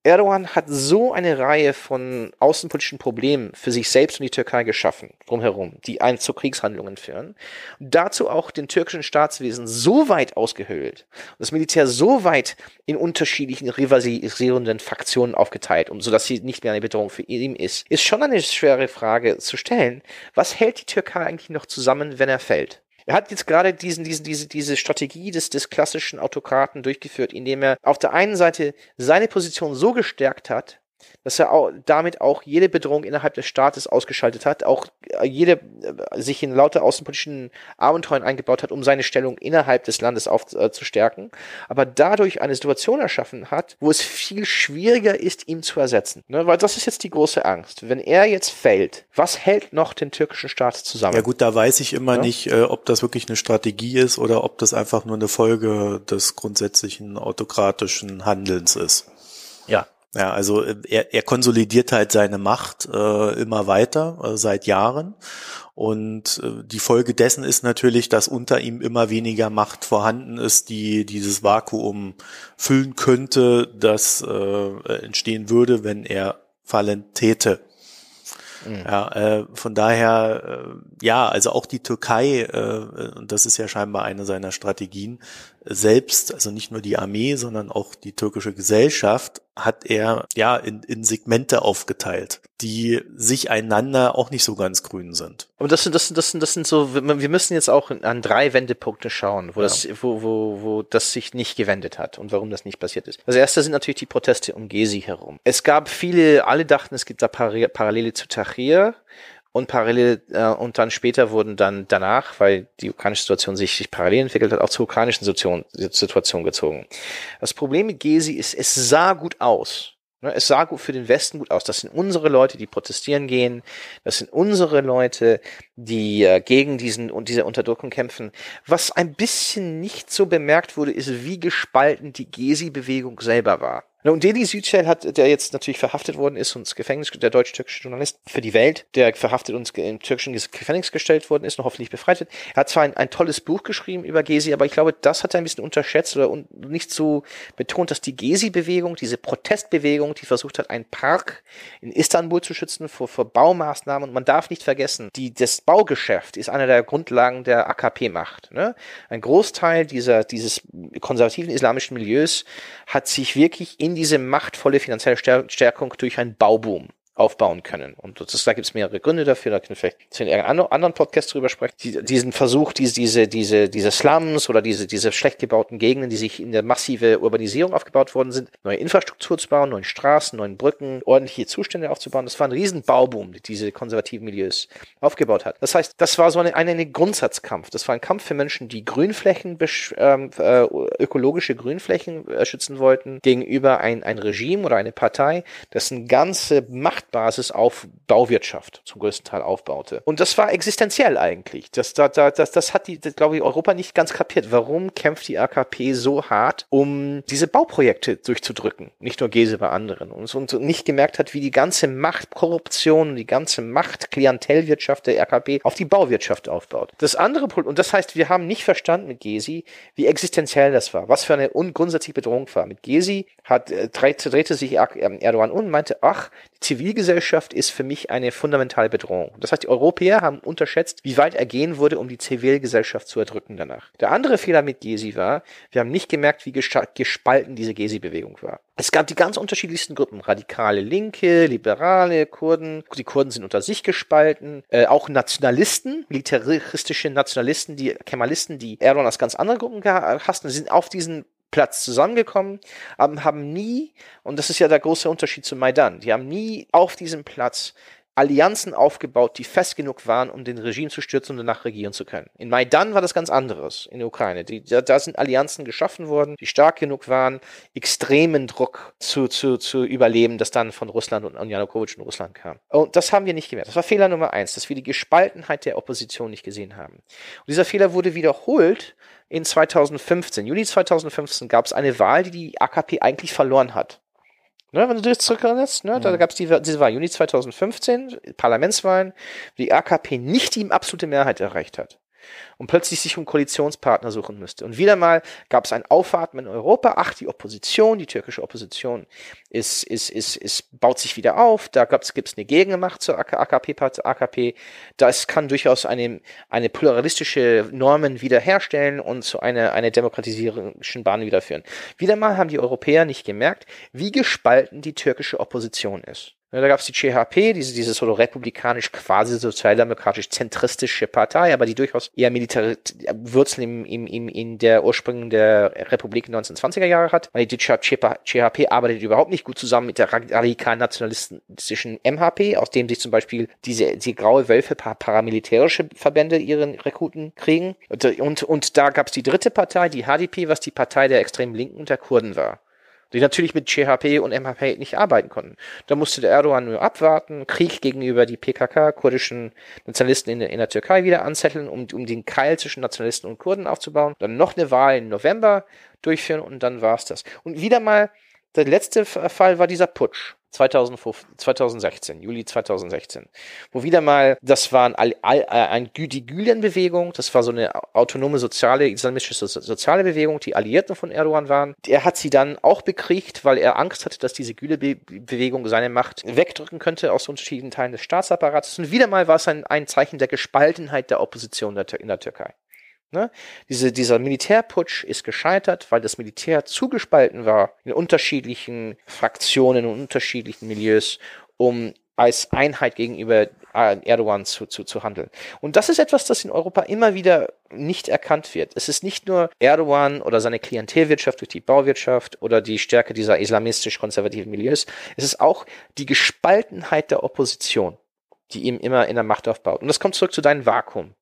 Erdogan hat so eine Reihe von außenpolitischen Problemen für sich selbst und die Türkei geschaffen, drumherum, die einen zu Kriegshandlungen führen. dazu auch den türkischen Staatswesen so weit ausgehöhlt, das Militär so weit in unterschiedlichen rivalisierenden Faktionen aufgeteilt, um, sodass sie nicht mehr eine Bedrohung für ihn ist, ist schon eine schwere Frage zu stellen. Was hält die Türkei eigentlich noch zusammen, wenn er fällt? Er hat jetzt gerade diesen, diesen, diese, diese Strategie des, des klassischen Autokraten durchgeführt, indem er auf der einen Seite seine Position so gestärkt hat, dass er auch, damit auch jede Bedrohung innerhalb des Staates ausgeschaltet hat, auch äh, jede äh, sich in lauter außenpolitischen Abenteuern eingebaut hat, um seine Stellung innerhalb des Landes aufzustärken, äh, aber dadurch eine Situation erschaffen hat, wo es viel schwieriger ist, ihn zu ersetzen. Ne? Weil das ist jetzt die große Angst. Wenn er jetzt fällt, was hält noch den türkischen Staat zusammen? Ja gut, da weiß ich immer ja? nicht, äh, ob das wirklich eine Strategie ist oder ob das einfach nur eine Folge des grundsätzlichen autokratischen Handelns ist. Ja, ja, also äh, er, er konsolidiert halt seine Macht äh, immer weiter äh, seit Jahren. Und äh, die Folge dessen ist natürlich, dass unter ihm immer weniger Macht vorhanden ist, die dieses Vakuum füllen könnte, das äh, entstehen würde, wenn er fallen täte. Mhm. Ja, äh, von daher, äh, ja, also auch die Türkei, äh, und das ist ja scheinbar eine seiner Strategien, selbst, also nicht nur die Armee, sondern auch die türkische Gesellschaft, hat er ja in, in Segmente aufgeteilt, die sich einander auch nicht so ganz grün sind. Aber das sind, das sind, das sind, das sind so, wir müssen jetzt auch an drei Wendepunkte schauen, wo ja. das, wo, wo, wo das sich nicht gewendet hat und warum das nicht passiert ist. Das erste sind natürlich die Proteste um Gezi herum. Es gab viele, alle dachten, es gibt da Parallele zu Tahrir und parallel äh, und dann später wurden dann danach, weil die ukrainische Situation sich, parallel entwickelt hat, auch zur ukrainischen Situation, Situation gezogen. Das Problem mit Gezi ist, es sah gut aus. Ne, es sah gut für den Westen gut aus. Das sind unsere Leute, die protestieren gehen. Das sind unsere Leute, die äh, gegen diesen und diese Unterdrückung kämpfen. Was ein bisschen nicht so bemerkt wurde, ist, wie gespalten die Gezi-Bewegung selber war. Und Deli Südschell hat, der jetzt natürlich verhaftet worden ist und ins Gefängnis, der deutsch-türkische Journalist für die Welt, der verhaftet und im türkischen Gefängnis gestellt worden ist und hoffentlich befreit wird. Er hat zwar ein, ein tolles Buch geschrieben über Gezi, aber ich glaube, das hat er ein bisschen unterschätzt oder nicht so betont, dass die Gezi-Bewegung, diese Protestbewegung, die versucht hat, einen Park in Istanbul zu schützen vor, vor Baumaßnahmen. Und man darf nicht vergessen, die, das Baugeschäft ist einer der Grundlagen der AKP-Macht. Ne? Ein Großteil dieser, dieses konservativen islamischen Milieus hat sich wirklich in diese machtvolle finanzielle Stärkung durch einen Bauboom aufbauen können. Und das, da gibt es mehrere Gründe dafür, da können wir vielleicht in einem anderen Podcast drüber sprechen. Die, diesen Versuch, diese, diese, diese, diese Slums oder diese, diese schlecht gebauten Gegenden, die sich in der massive Urbanisierung aufgebaut worden sind, neue Infrastruktur zu bauen, neue Straßen, neue Brücken, ordentliche Zustände aufzubauen. Das war ein riesen Bauboom, die diese konservativen Milieus aufgebaut hat. Das heißt, das war so eine, eine, eine Grundsatzkampf. Das war ein Kampf für Menschen, die Grünflächen, ähm, äh, ökologische Grünflächen äh, schützen wollten, gegenüber ein, ein Regime oder eine Partei, dessen ganze Machtbasis auf Bauwirtschaft zum größten Teil aufbaute. Und das war existenziell eigentlich. Das, das, das, das hat die, glaube ich, Europa nicht ganz kapiert. Warum kämpft die AKP so hart, um diese Bauprojekte durchzudrücken? Nicht nur Gese bei anderen. Und, und nicht gemerkt hat, wie die ganze Machtkorruption die ganze Macht Klientelwirtschaft der AKP auf die Bauwirtschaft aufbaut. Das andere, und das heißt, wir haben nicht verstanden mit Gesi, wie existenziell das war, was für eine grundsätzliche Bedrohung war. Mit Gesi hat, äh, drehte, sich Erdogan um und meinte, ach, die Zivilgesellschaft ist für mich eine fundamentale Bedrohung. Das heißt, die Europäer haben unterschätzt, wie weit er gehen würde, um die Zivilgesellschaft zu erdrücken danach. Der andere Fehler mit Gesi war, wir haben nicht gemerkt, wie gespalten diese Gesi-Bewegung war. Es gab die ganz unterschiedlichsten Gruppen, radikale Linke, Liberale, Kurden. Die Kurden sind unter sich gespalten. Äh, auch Nationalisten, militaristische Nationalisten, die Kemalisten, die Erdogan als ganz andere Gruppen hassten, sind auf diesen Platz zusammengekommen, haben nie, und das ist ja der große Unterschied zu Maidan, die haben nie auf diesem Platz Allianzen aufgebaut, die fest genug waren, um den Regime zu stürzen und danach regieren zu können. In Maidan war das ganz anderes, in der Ukraine. Die, da, da, sind Allianzen geschaffen worden, die stark genug waren, extremen Druck zu, zu, zu überleben, das dann von Russland und, und Janukowitsch in Russland kam. Und das haben wir nicht gemerkt. Das war Fehler Nummer eins, dass wir die Gespaltenheit der Opposition nicht gesehen haben. Und dieser Fehler wurde wiederholt in 2015. Juni 2015 gab es eine Wahl, die die AKP eigentlich verloren hat. Ne, wenn du dich zurückerinnerst, ne, mhm. da gab es die, diese Wahl, Juni 2015, Parlamentswahlen, die AKP nicht die absolute Mehrheit erreicht hat und plötzlich sich um Koalitionspartner suchen müsste. Und wieder mal gab es ein Aufatmen in Europa. Ach, die Opposition, die türkische Opposition ist, ist, ist, ist, baut sich wieder auf. Da gibt es eine Gegenmacht zur AKP, AKP. Das kann durchaus eine, eine pluralistische Normen wiederherstellen und zu einer, einer demokratisierenden Bahn wiederführen. Wieder mal haben die Europäer nicht gemerkt, wie gespalten die türkische Opposition ist. Da gab es die CHP, diese, diese so republikanisch quasi sozialdemokratisch zentristische Partei, aber die durchaus eher militäre Wurzeln im, im, im, in der Ursprüngen der Republik 1920er Jahre hat. Die CHP arbeitet überhaupt nicht gut zusammen mit der radikalen nationalistischen MHP, aus dem sich zum Beispiel diese die graue Wölfe paramilitärische Verbände ihren Rekruten kriegen. Und, und, und da gab es die dritte Partei, die HDP, was die Partei der extremen Linken und der Kurden war die natürlich mit CHP und MHP nicht arbeiten konnten. Da musste der Erdogan nur abwarten, Krieg gegenüber die PKK, kurdischen Nationalisten in, in der Türkei wieder anzetteln, um, um den Keil zwischen Nationalisten und Kurden aufzubauen. Dann noch eine Wahl im November durchführen und dann war's das. Und wieder mal, der letzte Fall war dieser Putsch. 2015, 2016, Juli 2016, wo wieder mal, das war ein, ein, ein, die Gülen-Bewegung, das war so eine autonome soziale, islamistische soziale Bewegung, die Alliierten von Erdogan waren. Er hat sie dann auch bekriegt, weil er Angst hatte, dass diese Güle-Bewegung seine Macht wegdrücken könnte aus unterschiedlichen Teilen des Staatsapparates. Und wieder mal war es ein, ein Zeichen der Gespaltenheit der Opposition in der Türkei. Ne? Diese, dieser Militärputsch ist gescheitert, weil das Militär zugespalten war in unterschiedlichen Fraktionen und unterschiedlichen Milieus, um als Einheit gegenüber äh, Erdogan zu, zu, zu handeln. Und das ist etwas, das in Europa immer wieder nicht erkannt wird. Es ist nicht nur Erdogan oder seine Klientelwirtschaft durch die Bauwirtschaft oder die Stärke dieser islamistisch-konservativen Milieus. Es ist auch die Gespaltenheit der Opposition, die ihm immer in der Macht aufbaut. Und das kommt zurück zu deinem Vakuum.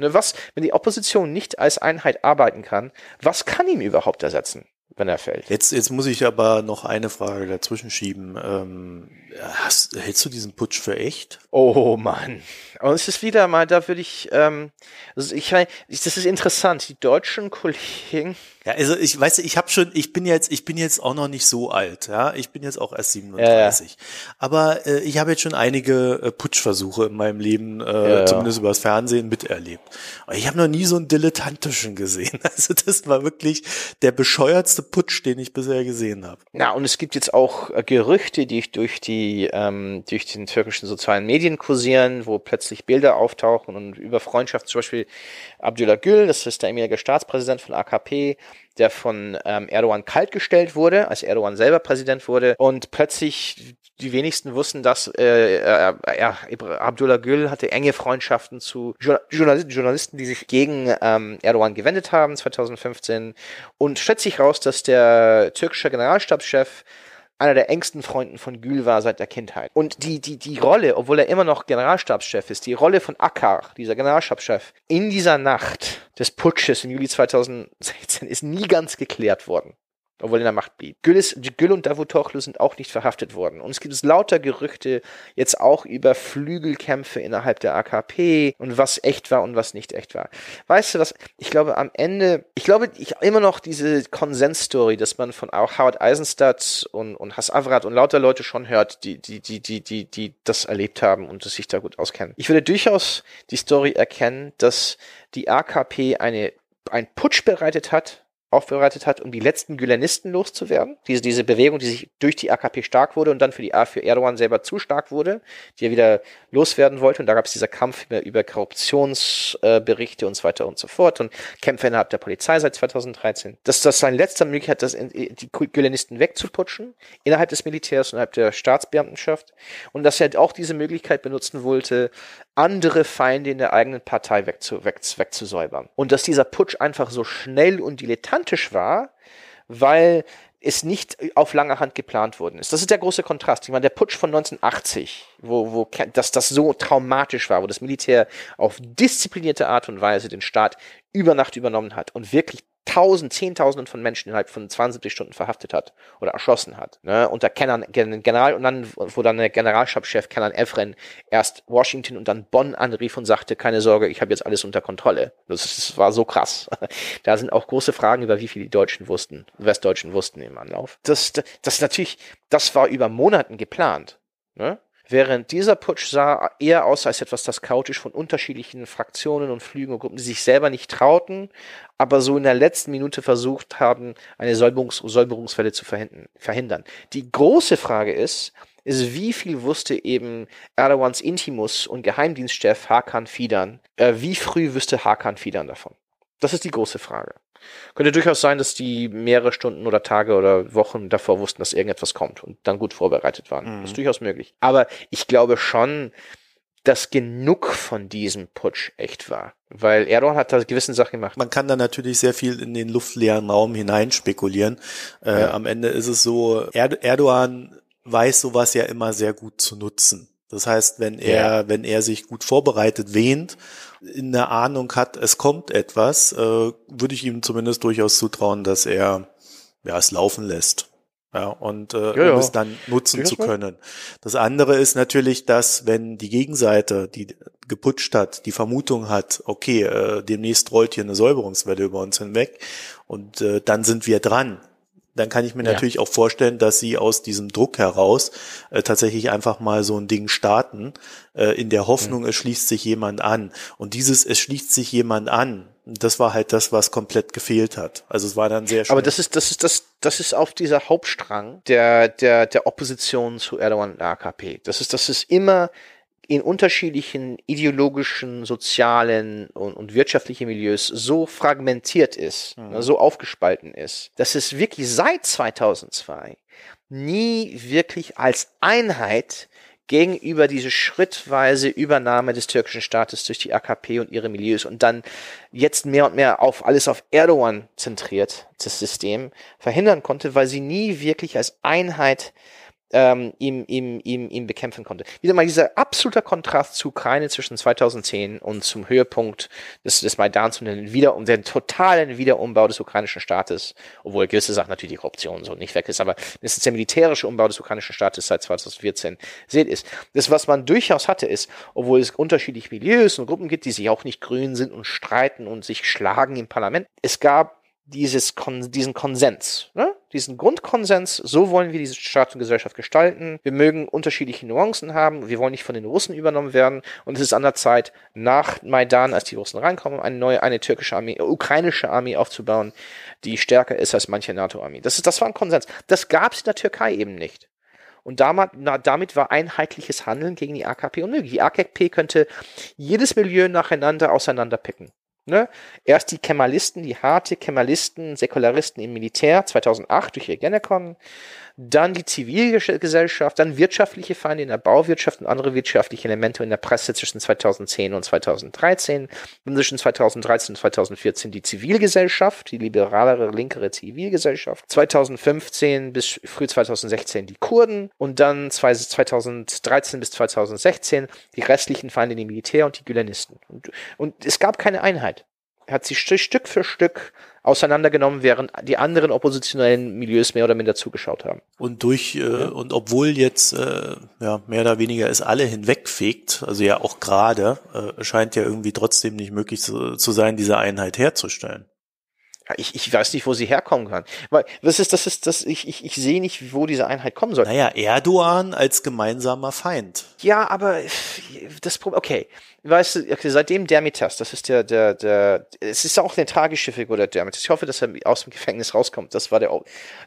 Ne, was, wenn die Opposition nicht als Einheit arbeiten kann, was kann ihm überhaupt ersetzen? wenn er fällt. Jetzt, jetzt muss ich aber noch eine Frage dazwischen schieben. Ähm, hast, hältst du diesen Putsch für echt? Oh Mann. Und es ist wieder mal, da würde ich, ähm, also ich, das ist interessant. Die deutschen Kollegen ja, also ich weiß, ich habe schon, ich bin jetzt, ich bin jetzt auch noch nicht so alt, ja, ich bin jetzt auch erst 37. Ja, ja. Aber äh, ich habe jetzt schon einige äh, Putschversuche in meinem Leben, äh, ja, zumindest übers Fernsehen miterlebt. Aber ich habe noch nie so einen dilettantischen gesehen. Also das war wirklich der bescheuertste Putsch, den ich bisher gesehen habe. Na und es gibt jetzt auch äh, Gerüchte, die durch die ähm, durch den türkischen sozialen Medien kursieren, wo plötzlich Bilder auftauchen und über Freundschaft zum Beispiel Abdullah Gül, das ist der ehemalige Staatspräsident von AKP, der von ähm, Erdogan kaltgestellt wurde, als Erdogan selber Präsident wurde. Und plötzlich die wenigsten wussten, dass äh, äh, ja, Abdullah Gül hatte enge Freundschaften zu Journalisten, Journalisten die sich gegen ähm, Erdogan gewendet haben 2015 und stellt sich raus, dass der türkische Generalstabschef einer der engsten Freunden von Gül war seit der Kindheit. Und die, die, die Rolle, obwohl er immer noch Generalstabschef ist, die Rolle von Akkar, dieser Generalstabschef, in dieser Nacht des Putsches im Juli 2016 ist nie ganz geklärt worden obwohl er in der Macht blieb. Gül, ist, Gül und Davutoglu sind auch nicht verhaftet worden. Und es gibt lauter Gerüchte jetzt auch über Flügelkämpfe innerhalb der AKP und was echt war und was nicht echt war. Weißt du was? Ich glaube am Ende, ich glaube ich immer noch diese Konsensstory, dass man von auch Howard Eisenstadt und, und Hass Avrat und lauter Leute schon hört, die, die, die, die, die, die das erlebt haben und sich da gut auskennen. Ich würde durchaus die Story erkennen, dass die AKP eine, ein Putsch bereitet hat, aufbereitet hat, um die letzten Gülenisten loszuwerden. Diese, diese Bewegung, die sich durch die AKP stark wurde und dann für die für Erdogan selber zu stark wurde, die er wieder loswerden wollte. Und da gab es dieser Kampf über, Korruptionsberichte äh, und so weiter und so fort und Kämpfe innerhalb der Polizei seit 2013. Dass das sein letzter Möglichkeit, das in, die Gülenisten wegzuputschen, innerhalb des Militärs, innerhalb der Staatsbeamtenschaft. Und dass er auch diese Möglichkeit benutzen wollte, andere Feinde in der eigenen Partei wegzu, weg, wegzusäubern. Und dass dieser Putsch einfach so schnell und dilettantisch war, weil es nicht auf lange Hand geplant worden ist. Das ist der große Kontrast. Ich meine, der Putsch von 1980, wo, wo dass das so traumatisch war, wo das Militär auf disziplinierte Art und Weise den Staat über Nacht übernommen hat und wirklich tausend, zehntausenden von Menschen innerhalb von 72 Stunden verhaftet hat oder erschossen hat. Ne? Unter Kenan, General, und dann, wo dann der Generalstabschef Kenan Efren erst Washington und dann Bonn anrief und sagte, keine Sorge, ich habe jetzt alles unter Kontrolle. Das, das war so krass. Da sind auch große Fragen über, wie viel die Deutschen wussten, Westdeutschen wussten im Anlauf. Das, das, das natürlich, das war über Monaten geplant. Ne? Während dieser Putsch sah eher aus als etwas, das chaotisch von unterschiedlichen Fraktionen und Flügen und Gruppen, die sich selber nicht trauten, aber so in der letzten Minute versucht haben, eine Säuberungs Säuberungswelle zu verhindern. Die große Frage ist, ist, wie viel wusste eben Erdogans Intimus und Geheimdienstchef Hakan Fidan, äh, wie früh wüsste Hakan Fidan davon? Das ist die große Frage. Könnte durchaus sein, dass die mehrere Stunden oder Tage oder Wochen davor wussten, dass irgendetwas kommt und dann gut vorbereitet waren. Mhm. Das ist durchaus möglich. Aber ich glaube schon, dass genug von diesem Putsch echt war. Weil Erdogan hat da gewissen Sachen gemacht. Man kann da natürlich sehr viel in den luftleeren Raum hinein spekulieren. Äh, ja. Am Ende ist es so, Erdogan weiß sowas ja immer sehr gut zu nutzen. Das heißt, wenn er, ja. wenn er sich gut vorbereitet wähnt, in der Ahnung hat, es kommt etwas, äh, würde ich ihm zumindest durchaus zutrauen, dass er ja, es laufen lässt. Ja, und äh, ja, um es dann nutzen zu können. Das andere ist natürlich, dass wenn die Gegenseite, die geputscht hat, die Vermutung hat, okay, äh, demnächst rollt hier eine Säuberungswelle über uns hinweg und äh, dann sind wir dran dann kann ich mir ja. natürlich auch vorstellen, dass sie aus diesem Druck heraus äh, tatsächlich einfach mal so ein Ding starten, äh, in der Hoffnung, mhm. es schließt sich jemand an. Und dieses, es schließt sich jemand an, das war halt das, was komplett gefehlt hat. Also es war dann sehr schön. Aber das ist, das ist, das, das ist auf dieser Hauptstrang der, der, der Opposition zu Erdogan und AKP. Das ist, das ist immer in unterschiedlichen ideologischen, sozialen und, und wirtschaftlichen Milieus so fragmentiert ist, mhm. Ne, so aufgespalten ist, dass es wirklich seit 2002 nie wirklich als Einheit gegenüber diese schrittweise Übernahme des türkischen Staates durch die AKP und ihre Milieus und dann jetzt mehr und mehr auf alles auf Erdogan zentriert, das System, verhindern konnte, weil sie nie wirklich als Einheit ähm, ihm, ihm, ihm, ihm bekämpfen konnte. Wieder mal dieser absoluter Kontrast zu Ukraine zwischen 2010 und zum Höhepunkt des, des Maidans und den, Wieder um den totalen Wiederumbau des ukrainischen Staates, obwohl gewisse Sachen natürlich die Korruption so nicht weg ist, aber ist der militärische Umbau des ukrainischen Staates seit 2014 seht ist. Das, was man durchaus hatte, ist, obwohl es unterschiedliche Milieus und Gruppen gibt, die sich auch nicht grün sind und streiten und sich schlagen im Parlament, es gab dieses Kon diesen Konsens, ne? diesen Grundkonsens, so wollen wir diese Staat und Gesellschaft gestalten. Wir mögen unterschiedliche Nuancen haben. Wir wollen nicht von den Russen übernommen werden. Und es ist an der Zeit, nach Maidan, als die Russen reinkommen, eine neue, eine türkische Armee, äh, ukrainische Armee aufzubauen, die stärker ist als manche NATO-Armee. Das ist, das war ein Konsens. Das gab es in der Türkei eben nicht. Und damit, na, damit war einheitliches Handeln gegen die AKP unmöglich. Die AKP könnte jedes Milieu nacheinander auseinanderpicken. Ne? Erst die Kemalisten, die harte Kemalisten, Säkularisten im Militär 2008 durch Ergenekon, dann die Zivilgesellschaft, dann wirtschaftliche Feinde in der Bauwirtschaft und andere wirtschaftliche Elemente in der Presse zwischen 2010 und 2013, und zwischen 2013 und 2014 die Zivilgesellschaft, die liberalere, linkere Zivilgesellschaft, 2015 bis früh 2016 die Kurden. Und dann 2013 bis 2016 die restlichen Feinde, die Militär und die Gülenisten. Und, und es gab keine Einheit hat sie Stück für Stück auseinandergenommen, während die anderen oppositionellen Milieus mehr oder minder zugeschaut haben. Und durch äh, und obwohl jetzt äh, ja mehr oder weniger es alle hinwegfegt, also ja auch gerade, äh, scheint ja irgendwie trotzdem nicht möglich zu, zu sein, diese Einheit herzustellen. Ich, ich weiß nicht, wo sie herkommen kann. Weil das ist, das ist, das, ich, ich, ich sehe nicht, wo diese Einheit kommen soll. Naja, Erdogan als gemeinsamer Feind. Ja, aber das Problem, okay weißt du, seitdem Dermitas, das ist der, der, der, es ist auch eine tragische Figur, der Dermitas. Ich hoffe, dass er aus dem Gefängnis rauskommt. Das war der,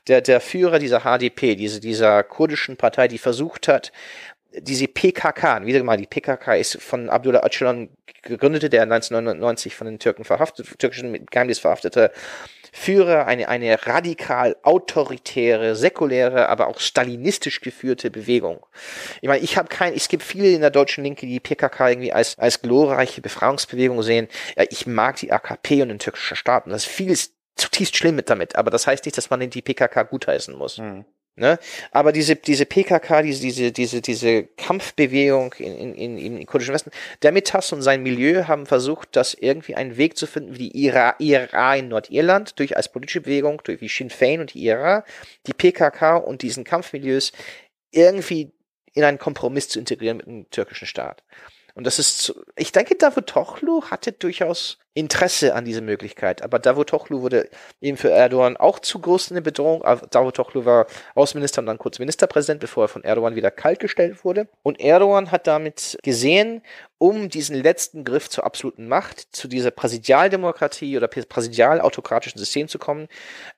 der, der Führer dieser HDP, diese, dieser kurdischen Partei, die versucht hat, diese PKK, wieder mal, die PKK ist von Abdullah Öcalan gegründete, der 1999 von den Türken verhaftet, türkischen Geheimdienst verhaftete Führer, eine, eine radikal autoritäre, säkuläre, aber auch stalinistisch geführte Bewegung. Ich meine, ich habe kein, es gibt viele in der deutschen Linke, die PKK irgendwie als, als glorreiche Befreiungsbewegung sehen. Ja, ich mag die AKP und den türkischen Staat und das ist vieles zutiefst schlimm mit damit, aber das heißt nicht, dass man die PKK gutheißen muss. Mhm. Ne? Aber diese, diese PKK, diese, diese, diese, diese Kampfbewegung in, in, in, im kurdischen Westen, der Mitas und sein Milieu haben versucht, das irgendwie einen Weg zu finden, wie die IRA, IRA in Nordirland, durch als politische Bewegung, durch wie Sinn Fein und die IRA, die PKK und diesen Kampfmilieus irgendwie in einen Kompromiss zu integrieren mit dem türkischen Staat. Und das ist, ich denke, Davutoglu hatte durchaus Interesse an dieser Möglichkeit. Aber Davutoglu wurde eben für Erdogan auch zu groß eine Bedrohung. Davutoglu war Außenminister und dann kurz Ministerpräsident, bevor er von Erdogan wieder kaltgestellt wurde. Und Erdogan hat damit gesehen, um diesen letzten Griff zur absoluten Macht, zu dieser Präsidialdemokratie oder präsidialautokratischen System zu kommen.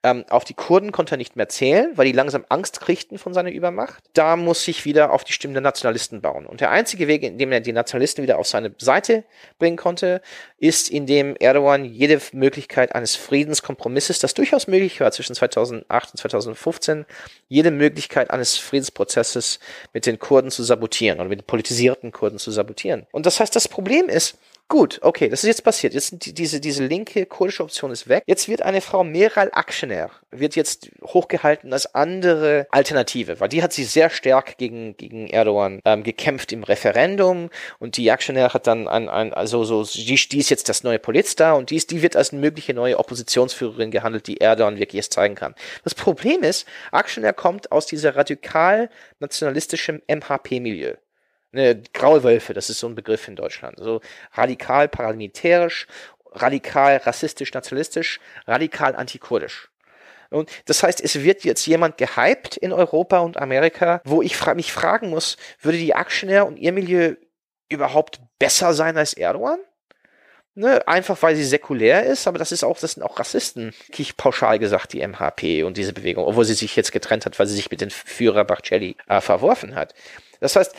Ähm, auf die Kurden konnte er nicht mehr zählen, weil die langsam Angst kriegten von seiner Übermacht. Da muss sich wieder auf die Stimmen der Nationalisten bauen. Und der einzige Weg, in dem er die Nationalisten wieder auf seine Seite bringen konnte, ist, indem Erdogan jede Möglichkeit eines Friedenskompromisses, das durchaus möglich war zwischen 2008 und 2015, jede Möglichkeit eines Friedensprozesses mit den Kurden zu sabotieren oder mit den politisierten Kurden zu sabotieren. Und das heißt, das Problem ist, Gut, okay, das ist jetzt passiert. Jetzt die, diese, diese linke kurdische Option ist weg. Jetzt wird eine Frau Meral Akşener, wird jetzt hochgehalten als andere Alternative, weil die hat sich sehr stark gegen, gegen Erdogan ähm, gekämpft im Referendum und die Akşener hat dann ein, ein also so, die, die ist jetzt das neue Politstar und die, ist, die wird als mögliche neue Oppositionsführerin gehandelt, die Erdogan wirklich jetzt zeigen kann. Das Problem ist, Akşener kommt aus dieser radikal nationalistischen MHP-Milieu ne, Graue Wölfe, das ist so ein Begriff in Deutschland. So radikal paramilitärisch, radikal rassistisch, nationalistisch, radikal antikurdisch. Und das heißt, es wird jetzt jemand gehypt in Europa und Amerika, wo ich fra mich fragen muss, würde die Aktionär und ihr Milieu überhaupt besser sein als Erdogan? Ne, einfach weil sie säkulär ist, aber das ist auch, das sind auch Rassisten, ich pauschal gesagt, die MHP und diese Bewegung, obwohl sie sich jetzt getrennt hat, weil sie sich mit dem Führer Bachcelli äh, verworfen hat. Das heißt,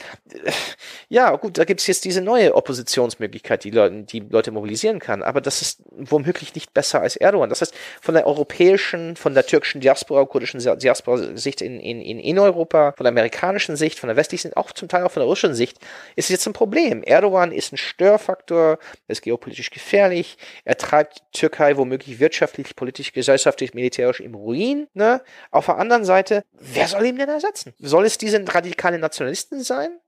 ja, gut, da gibt es jetzt diese neue Oppositionsmöglichkeit, die Leute, die Leute mobilisieren kann, aber das ist womöglich nicht besser als Erdogan. Das heißt, von der europäischen, von der türkischen Diaspora, kurdischen Diaspora-Sicht in, in, in, in Europa, von der amerikanischen Sicht, von der westlichen, auch zum Teil auch von der russischen Sicht, ist jetzt ein Problem. Erdogan ist ein Störfaktor, ist geopolitisch gefährlich, er treibt Türkei womöglich wirtschaftlich, politisch, gesellschaftlich, militärisch im Ruin. Ne? Auf der anderen Seite, wer soll ihn denn ersetzen? Soll es diesen radikalen Nationalisten Journalisten sein,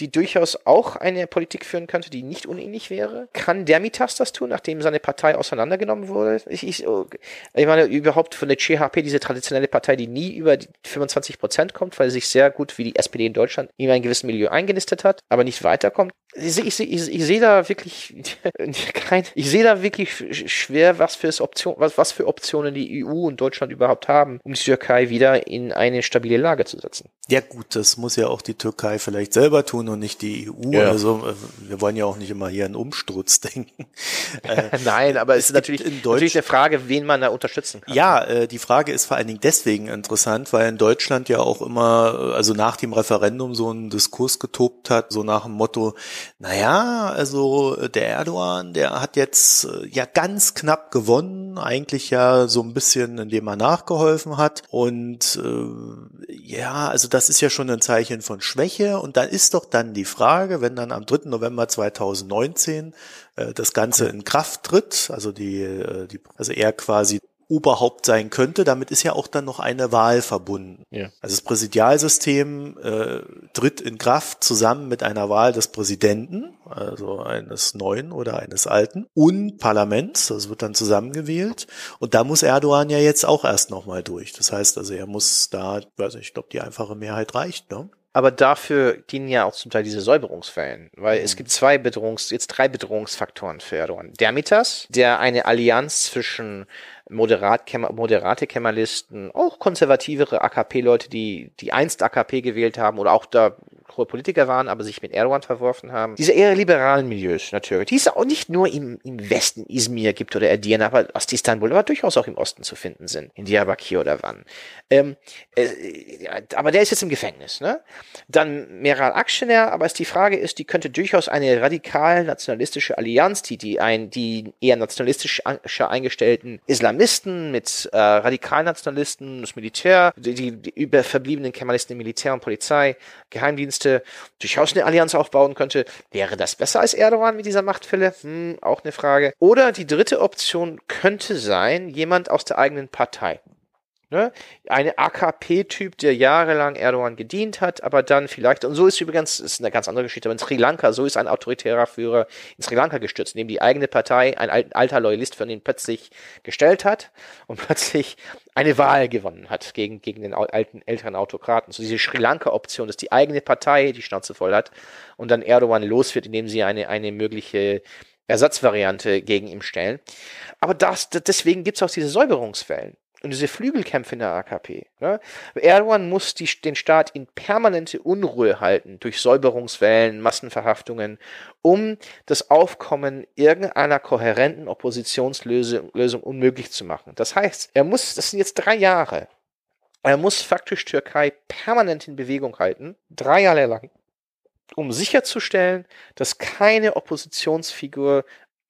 die durchaus auch eine Politik führen könnte, die nicht unähnlich wäre? Kann Dermitas das tun, nachdem seine Partei auseinandergenommen wurde? Ich, ich, ich meine, überhaupt von der CHP, diese traditionelle Partei, die nie über die 25 Prozent kommt, weil sie sich sehr gut wie die SPD in Deutschland in einem gewissen Milieu eingenistet hat, aber nicht weiterkommt. Ich, ich, ich, ich sehe da wirklich kein, ich sehe da wirklich schwer, was für Option, was, was für Optionen die EU und Deutschland überhaupt haben, um die Türkei wieder in eine stabile Lage zu setzen. Ja gut, das muss ja auch die Türkei vielleicht selber tun Union und nicht die EU. Ja. Also äh, wir wollen ja auch nicht immer hier an Umsturz denken. Äh, Nein, aber es ist natürlich, in Deutsch natürlich eine Frage, wen man da unterstützen kann. Ja, äh, die Frage ist vor allen Dingen deswegen interessant, weil in Deutschland ja auch immer, also nach dem Referendum so ein Diskurs getobt hat, so nach dem Motto, naja, also der Erdogan, der hat jetzt ja ganz knapp gewonnen, eigentlich ja so ein bisschen, indem er nachgeholfen hat und äh, ja, also das ist ja schon ein Zeichen von Schwäche. Und dann ist doch dann die Frage, wenn dann am 3. November 2019 äh, das Ganze in Kraft tritt, also die, äh, die, also er quasi Oberhaupt sein könnte, damit ist ja auch dann noch eine Wahl verbunden. Ja. Also das Präsidialsystem äh, tritt in Kraft zusammen mit einer Wahl des Präsidenten, also eines neuen oder eines alten, und Parlaments, das wird dann zusammengewählt. Und da muss Erdogan ja jetzt auch erst nochmal durch. Das heißt also, er muss da, weiß nicht, ich glaube, die einfache Mehrheit reicht, ne? Aber dafür dienen ja auch zum Teil diese Säuberungswellen, weil mhm. es gibt zwei Bedrohungs-, jetzt drei Bedrohungsfaktoren für Erdogan. Dermitas, der eine Allianz zwischen moderat, moderate Kemalisten, auch konservativere AKP-Leute, die, die einst AKP gewählt haben oder auch da hohe Politiker waren, aber sich mit Erdogan verworfen haben. Diese eher liberalen Milieus natürlich, die es auch nicht nur im, im Westen Izmir gibt oder Edirne, aber Ost-Istanbul, aber durchaus auch im Osten zu finden sind, in Diyarbakir oder wann. Ähm, äh, aber der ist jetzt im Gefängnis. Ne? Dann Meral Akşener, aber ist die Frage ist, die könnte durchaus eine radikal nationalistische Allianz, die die ein die eher nationalistisch eingestellten Islamisten mit äh, Radikalnationalisten, das Militär, die, die, die überverbliebenen Kemalisten im Militär und Polizei, Geheimdienste, durchaus eine Allianz aufbauen könnte. Wäre das besser als Erdogan mit dieser Machtfülle? Hm, auch eine Frage. Oder die dritte Option könnte sein, jemand aus der eigenen Partei. Ne? Eine AKP-Typ, der jahrelang Erdogan gedient hat, aber dann vielleicht, und so ist übrigens, ist eine ganz andere Geschichte, aber in Sri Lanka, so ist ein autoritärer Führer in Sri Lanka gestürzt, indem die eigene Partei, ein alter Loyalist von ihnen plötzlich gestellt hat und plötzlich eine Wahl gewonnen hat gegen, gegen den alten, älteren Autokraten. So diese Sri Lanka-Option, dass die eigene Partei die Schnauze voll hat und dann Erdogan los wird, indem sie eine, eine mögliche Ersatzvariante gegen ihn stellen. Aber das, deswegen gibt es auch diese Säuberungswellen und diese Flügelkämpfe in der AKP. Ne? Erdogan muss die, den Staat in permanente Unruhe halten durch Säuberungswellen, Massenverhaftungen, um das Aufkommen irgendeiner kohärenten Oppositionslösung Lösung unmöglich zu machen. Das heißt, er muss, das sind jetzt drei Jahre, er muss faktisch Türkei permanent in Bewegung halten, drei Jahre lang, um sicherzustellen, dass keine Oppositionsfigur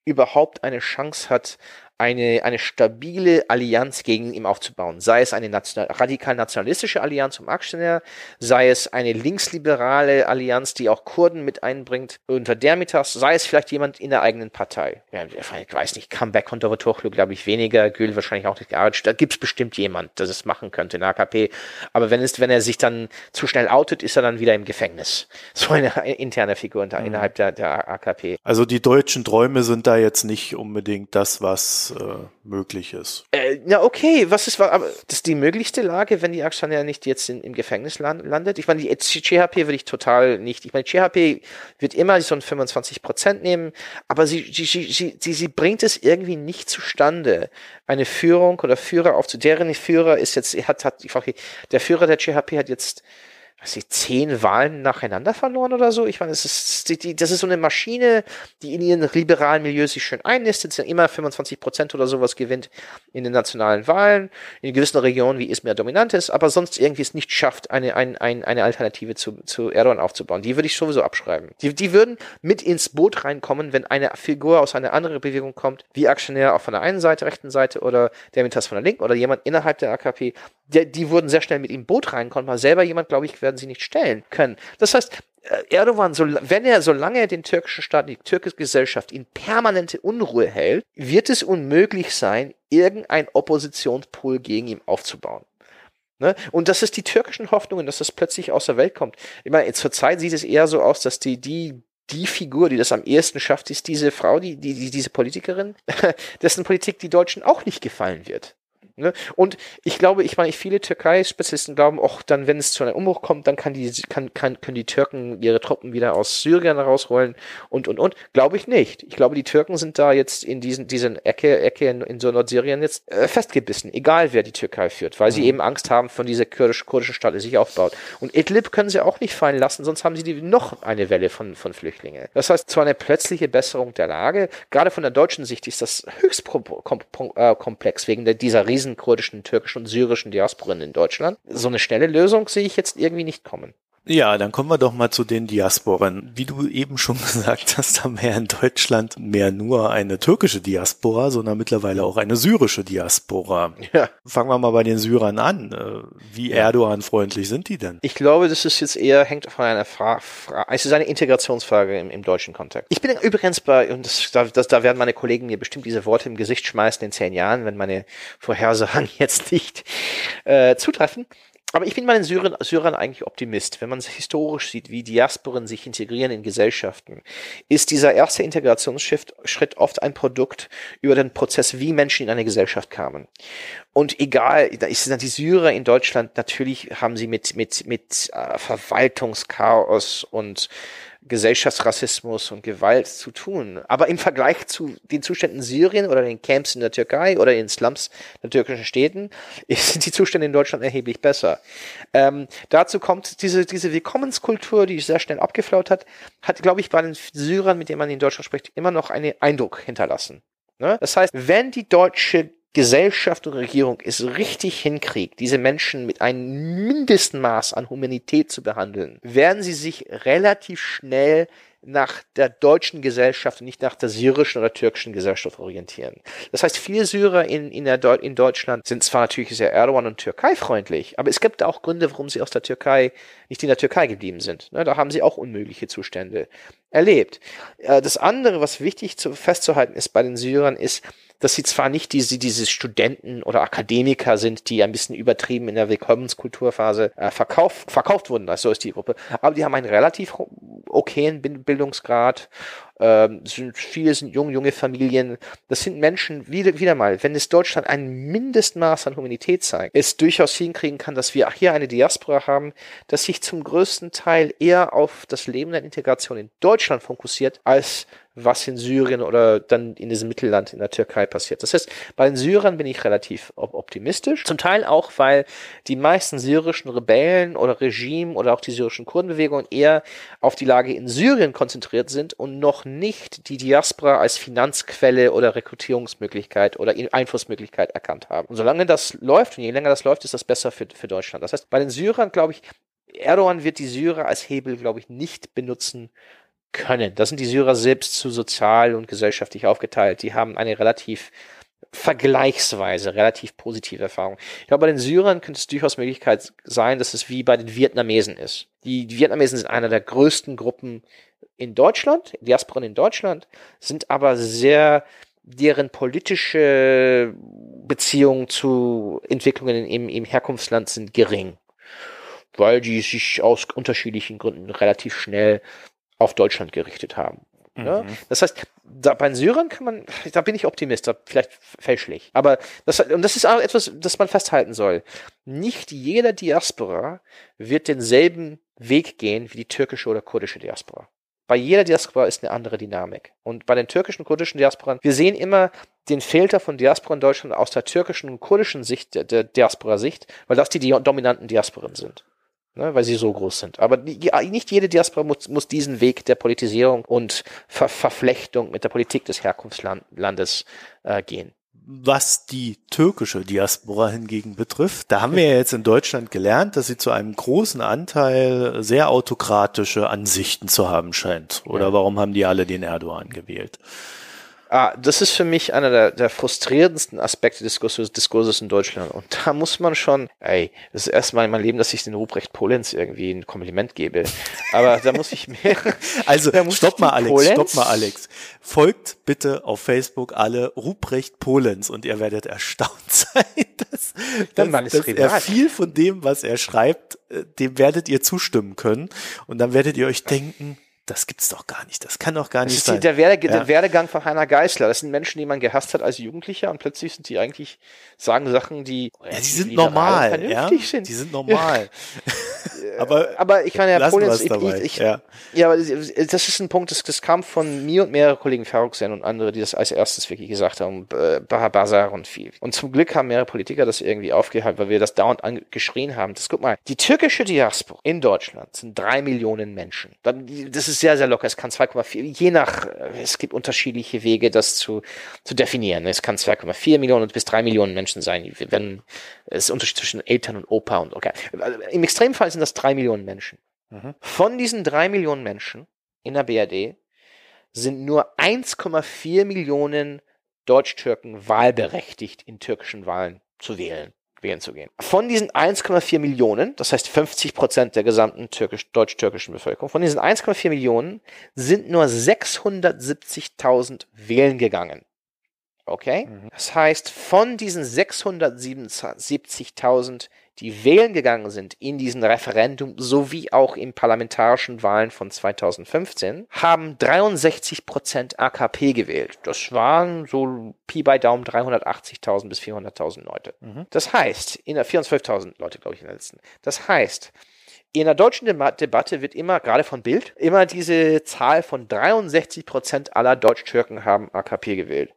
überhaupt eine Chance hat, eine, eine stabile Allianz gegen ihn aufzubauen. Sei es eine national, radikal nationalistische Allianz um Aktionär, sei es eine linksliberale Allianz, die auch Kurden mit einbringt unter Dermitas, sei es vielleicht jemand in der eigenen Partei. Ja, ich weiß nicht, Comeback von Davutoglu glaube ich weniger, Gül wahrscheinlich auch nicht gearbeitet. Da gibt es bestimmt jemand, der das machen könnte in der AKP. Aber wenn es, wenn er sich dann zu schnell outet, ist er dann wieder im Gefängnis. So eine interne Figur mhm. innerhalb der, der AKP. Also die deutschen Träume sind da jetzt nicht unbedingt das, was äh, möglich ist. Äh, na okay, was ist aber das ist die möglichste Lage, wenn die Akshan ja nicht jetzt in, im Gefängnis land, landet? Ich meine, die CHP würde ich total nicht. Ich meine, CHP wird immer so ein 25 Prozent nehmen, aber sie, sie, sie, sie, sie bringt es irgendwie nicht zustande, eine Führung oder Führer aufzu. Deren Führer ist jetzt, hat, hat, der Führer der CHP hat jetzt weiß ich, zehn Wahlen nacheinander verloren oder so. Ich meine, das ist, die, das ist so eine Maschine, die in ihren liberalen Milieus sich schön einnistet, sie immer 25 Prozent oder sowas gewinnt in den nationalen Wahlen, in gewissen Regionen wie Izmir dominant ist, aber sonst irgendwie es nicht schafft, eine, eine, eine, eine Alternative zu, zu Erdogan aufzubauen. Die würde ich sowieso abschreiben. Die, die würden mit ins Boot reinkommen, wenn eine Figur aus einer anderen Bewegung kommt, wie Aktionär auch von der einen Seite, rechten Seite oder der Mitas von der linken oder jemand innerhalb der AKP, die, die würden sehr schnell mit im Boot reinkommen, weil selber jemand, glaube ich, werden sie nicht stellen können. Das heißt, äh, Erdogan, so, wenn er, solange er den türkischen Staat, die türkische Gesellschaft in permanente Unruhe hält, wird es unmöglich sein, irgendein Oppositionspool gegen ihn aufzubauen. Ne? Und das ist die türkischen Hoffnungen, dass das plötzlich aus der Welt kommt. Ich meine, zurzeit sieht es eher so aus, dass die, die, die Figur, die das am ehesten schafft, ist diese Frau, die, die, die diese Politikerin, dessen Politik die Deutschen auch nicht gefallen wird. Ne? Und ich glaube, ich meine, viele Türkei-Spezialisten glauben, auch dann, wenn es zu einem Umbruch kommt, dann kann die, kann, kann, können die Türken ihre Truppen wieder aus Syrien rausholen und, und, und. Glaube ich nicht. Ich glaube, die Türken sind da jetzt in diesen, diesen Ecke, Ecke in, in so Nordsyrien jetzt äh, festgebissen, egal wer die Türkei führt, weil mhm. sie eben Angst haben von dieser kurdisch, kurdischen Stadt, die sich aufbaut. Und Idlib können sie auch nicht fallen lassen, sonst haben sie die, noch eine Welle von, von Flüchtlingen. Das heißt, zwar eine plötzliche Besserung der Lage, gerade von der deutschen Sicht ist das höchst äh, komplex wegen der, dieser riesen kurdischen, türkischen und syrischen Diasporen in Deutschland. So eine schnelle Lösung sehe ich jetzt irgendwie nicht kommen. Ja, dann kommen wir doch mal zu den Diasporen. Wie du eben schon gesagt hast, haben wir in Deutschland mehr nur eine türkische Diaspora, sondern mittlerweile auch eine syrische Diaspora. Ja. Fangen wir mal bei den Syrern an. Äh, wie Erdogan-freundlich sind die denn? Ich glaube, das ist jetzt eher, hängt von einer Frage, es ist eine Integrationsfrage im, im deutschen Kontext. Ich bin übrigens bei, und das, das, da werden meine Kollegen mir bestimmt diese Worte im Gesicht schmeißen in zehn Jahren, wenn meine Vorhersagen jetzt nicht äh, zutreffen aber ich bin bei den Syrern, Syrern eigentlich Optimist. Wenn man sich historisch sieht, wie Diasporen sich integrieren in Gesellschaften, ist dieser erste Integrationsschritt oft ein Produkt über den Prozess, wie Menschen in eine Gesellschaft kamen. Und egal, da ist dann die Syrer in Deutschland, natürlich haben sie mit, mit, mit äh, Verwaltungschaos und Gesellschaftsrassismus und Gewalt zu tun. Aber im Vergleich zu den Zuständen Syrien oder den Camps in der Türkei oder in Slums der türkischen Städten sind die Zustände in Deutschland erheblich besser. Ähm, dazu kommt diese, diese Willkommenskultur, die sehr schnell abgeflaut hat, hat, glaube ich, bei den Syrern, mit denen man in Deutschland spricht, immer noch einen Eindruck hinterlassen. Ne? Das heißt, wenn die deutsche Gesellschaft und Regierung es richtig hinkriegt, diese Menschen mit einem Mindestmaß an Humanität zu behandeln, werden sie sich relativ schnell nach der deutschen Gesellschaft und nicht nach der syrischen oder türkischen Gesellschaft orientieren. Das heißt, viele Syrer in, in, Deu in Deutschland sind zwar natürlich sehr Erdogan und Türkei freundlich, aber es gibt auch Gründe, warum sie aus der Türkei nicht in der Türkei geblieben sind. Ne, da haben sie auch unmögliche Zustände erlebt. Äh, das andere, was wichtig zu, festzuhalten ist bei den Syrern, ist, dass sie zwar nicht diese, diese Studenten oder Akademiker sind, die ein bisschen übertrieben in der Willkommenskulturphase äh, verkauft, verkauft wurden, also so ist die Gruppe, aber die haben einen relativ okayen Bildungsgrad ähm, sind, viele sind jung, junge Familien. Das sind Menschen, wieder, wieder mal, wenn es Deutschland ein Mindestmaß an Humanität zeigt, es durchaus hinkriegen kann, dass wir hier eine Diaspora haben, das sich zum größten Teil eher auf das Leben der Integration in Deutschland fokussiert, als was in Syrien oder dann in diesem Mittelland in der Türkei passiert. Das heißt, bei den Syrern bin ich relativ optimistisch. Zum Teil auch, weil die meisten syrischen Rebellen oder Regime oder auch die syrischen Kurdenbewegungen eher auf die Lage in Syrien konzentriert sind und noch nicht die Diaspora als Finanzquelle oder Rekrutierungsmöglichkeit oder Einflussmöglichkeit erkannt haben. Und solange das läuft und je länger das läuft, ist das besser für, für Deutschland. Das heißt, bei den Syrern, glaube ich, Erdogan wird die Syrer als Hebel, glaube ich, nicht benutzen können. Das sind die Syrer selbst zu sozial und gesellschaftlich aufgeteilt. Die haben eine relativ vergleichsweise relativ positive Erfahrung. Ich glaube, bei den Syrern könnte es durchaus Möglichkeit sein, dass es wie bei den Vietnamesen ist. Die Vietnamesen sind einer der größten Gruppen in Deutschland, Diasporen in Deutschland, sind aber sehr deren politische Beziehungen zu Entwicklungen im, im Herkunftsland sind gering, weil die sich aus unterschiedlichen Gründen relativ schnell auf Deutschland gerichtet haben. Mhm. Ja? Das heißt, da, bei den Syrern kann man, da bin ich Optimist, da vielleicht fälschlich. Aber das, und das ist auch etwas, das man festhalten soll. Nicht jeder Diaspora wird denselben Weg gehen wie die türkische oder kurdische Diaspora. Bei jeder Diaspora ist eine andere Dynamik. Und bei den türkischen, kurdischen Diasporen, wir sehen immer den Filter von Diaspora in Deutschland aus der türkischen und kurdischen Sicht, der, der Diaspora-Sicht, weil das die, dominanten Diasporen sind ne, weil sie so groß sind. Aber die, nicht jede Diaspora muss, muss diesen Weg der Politisierung und Ver Verflechtung mit der Politik des Herkunftslandes äh, gehen. Was die türkische Diaspora hingegen betrifft, da haben wir ja jetzt in Deutschland gelernt, dass sie zu einem großen Anteil sehr autokratische Ansichten zu haben scheint. Oder ja. warum haben die alle den Erdogan gewählt? Ah, das ist für mich einer der, der frustrierendsten Aspekte des Diskurses, Diskurses in Deutschland. Und da muss man schon, ey, das ist erstmal in meinem Leben, dass ich den Ruprecht Polenz irgendwie ein Kompliment gebe. Aber da muss ich mir. also, stopp mal, Alex, Polenz? stopp mal, Alex. Folgt bitte auf Facebook alle Ruprecht Polenz und ihr werdet erstaunt sein, dass, dass, dass er viel von dem, was er schreibt, äh, dem werdet ihr zustimmen können. Und dann werdet ihr euch denken, das gibt's doch gar nicht. Das kann doch gar Das nicht sein. der, Werde, Ja. der Werdegang von Heiner Geißler. Das sind Menschen, die man gehasst hat als Jugendlicher und plötzlich sind die eigentlich, sagen Sachen, die, ja, die sind normal, ja. vernünftig sind. Die sind normal. aber aber ich meine, Herr Polens, ich, ich, ich, ja. Ja, aber das ist ein Punkt, das, das kam von mir und mehreren Kollegen Ferruxen und andere, die das als erstes wirklich gesagt haben, äh, Bazar und viel. Und zum Glück haben mehrere Politiker das irgendwie aufgehalten, weil wir das dauernd angeschrien haben. Das guck mal, die türkische Diaspora in Deutschland sind drei Millionen Menschen. Das ist sehr, sehr locker. Es kann 2,4, je nach, äh, es gibt unterschiedliche Wege, das zu, zu definieren. Es kann 2,4 Millionen bis drei Millionen Menschen sein, wenn es ist Unterschied zwischen Eltern und Opa und okay. Also Im Extremfall sind das drei Millionen Menschen. Von diesen drei Millionen Menschen in der BRD sind nur 1,4 Millionen Deutsch-Türken wahlberechtigt, in türkischen Wahlen zu wählen, wählen zu gehen. Von diesen 1,4 Millionen, das heißt 50 Prozent der gesamten türkisch, deutsch-türkischen Bevölkerung, von diesen 1,4 Millionen sind nur 670.000 wählen gegangen. Okay? Das heißt, von diesen 677.000, die wählen gegangen sind in diesen Referendum sowie auch in parlamentarischen Wahlen von 2015, haben 63 Prozent AKP gewählt. Das waren so Pi bei Daumen 380.000 bis 400.000 Leute. Das heißt, in der 412.000 Leute, glaube ich, in der letzten. Das heißt, in der deutschen Dema- Debatte wird immer, gerade von Bild, immer diese Zahl von 63 Prozent aller Deutsch-Türken haben AKP gewählt,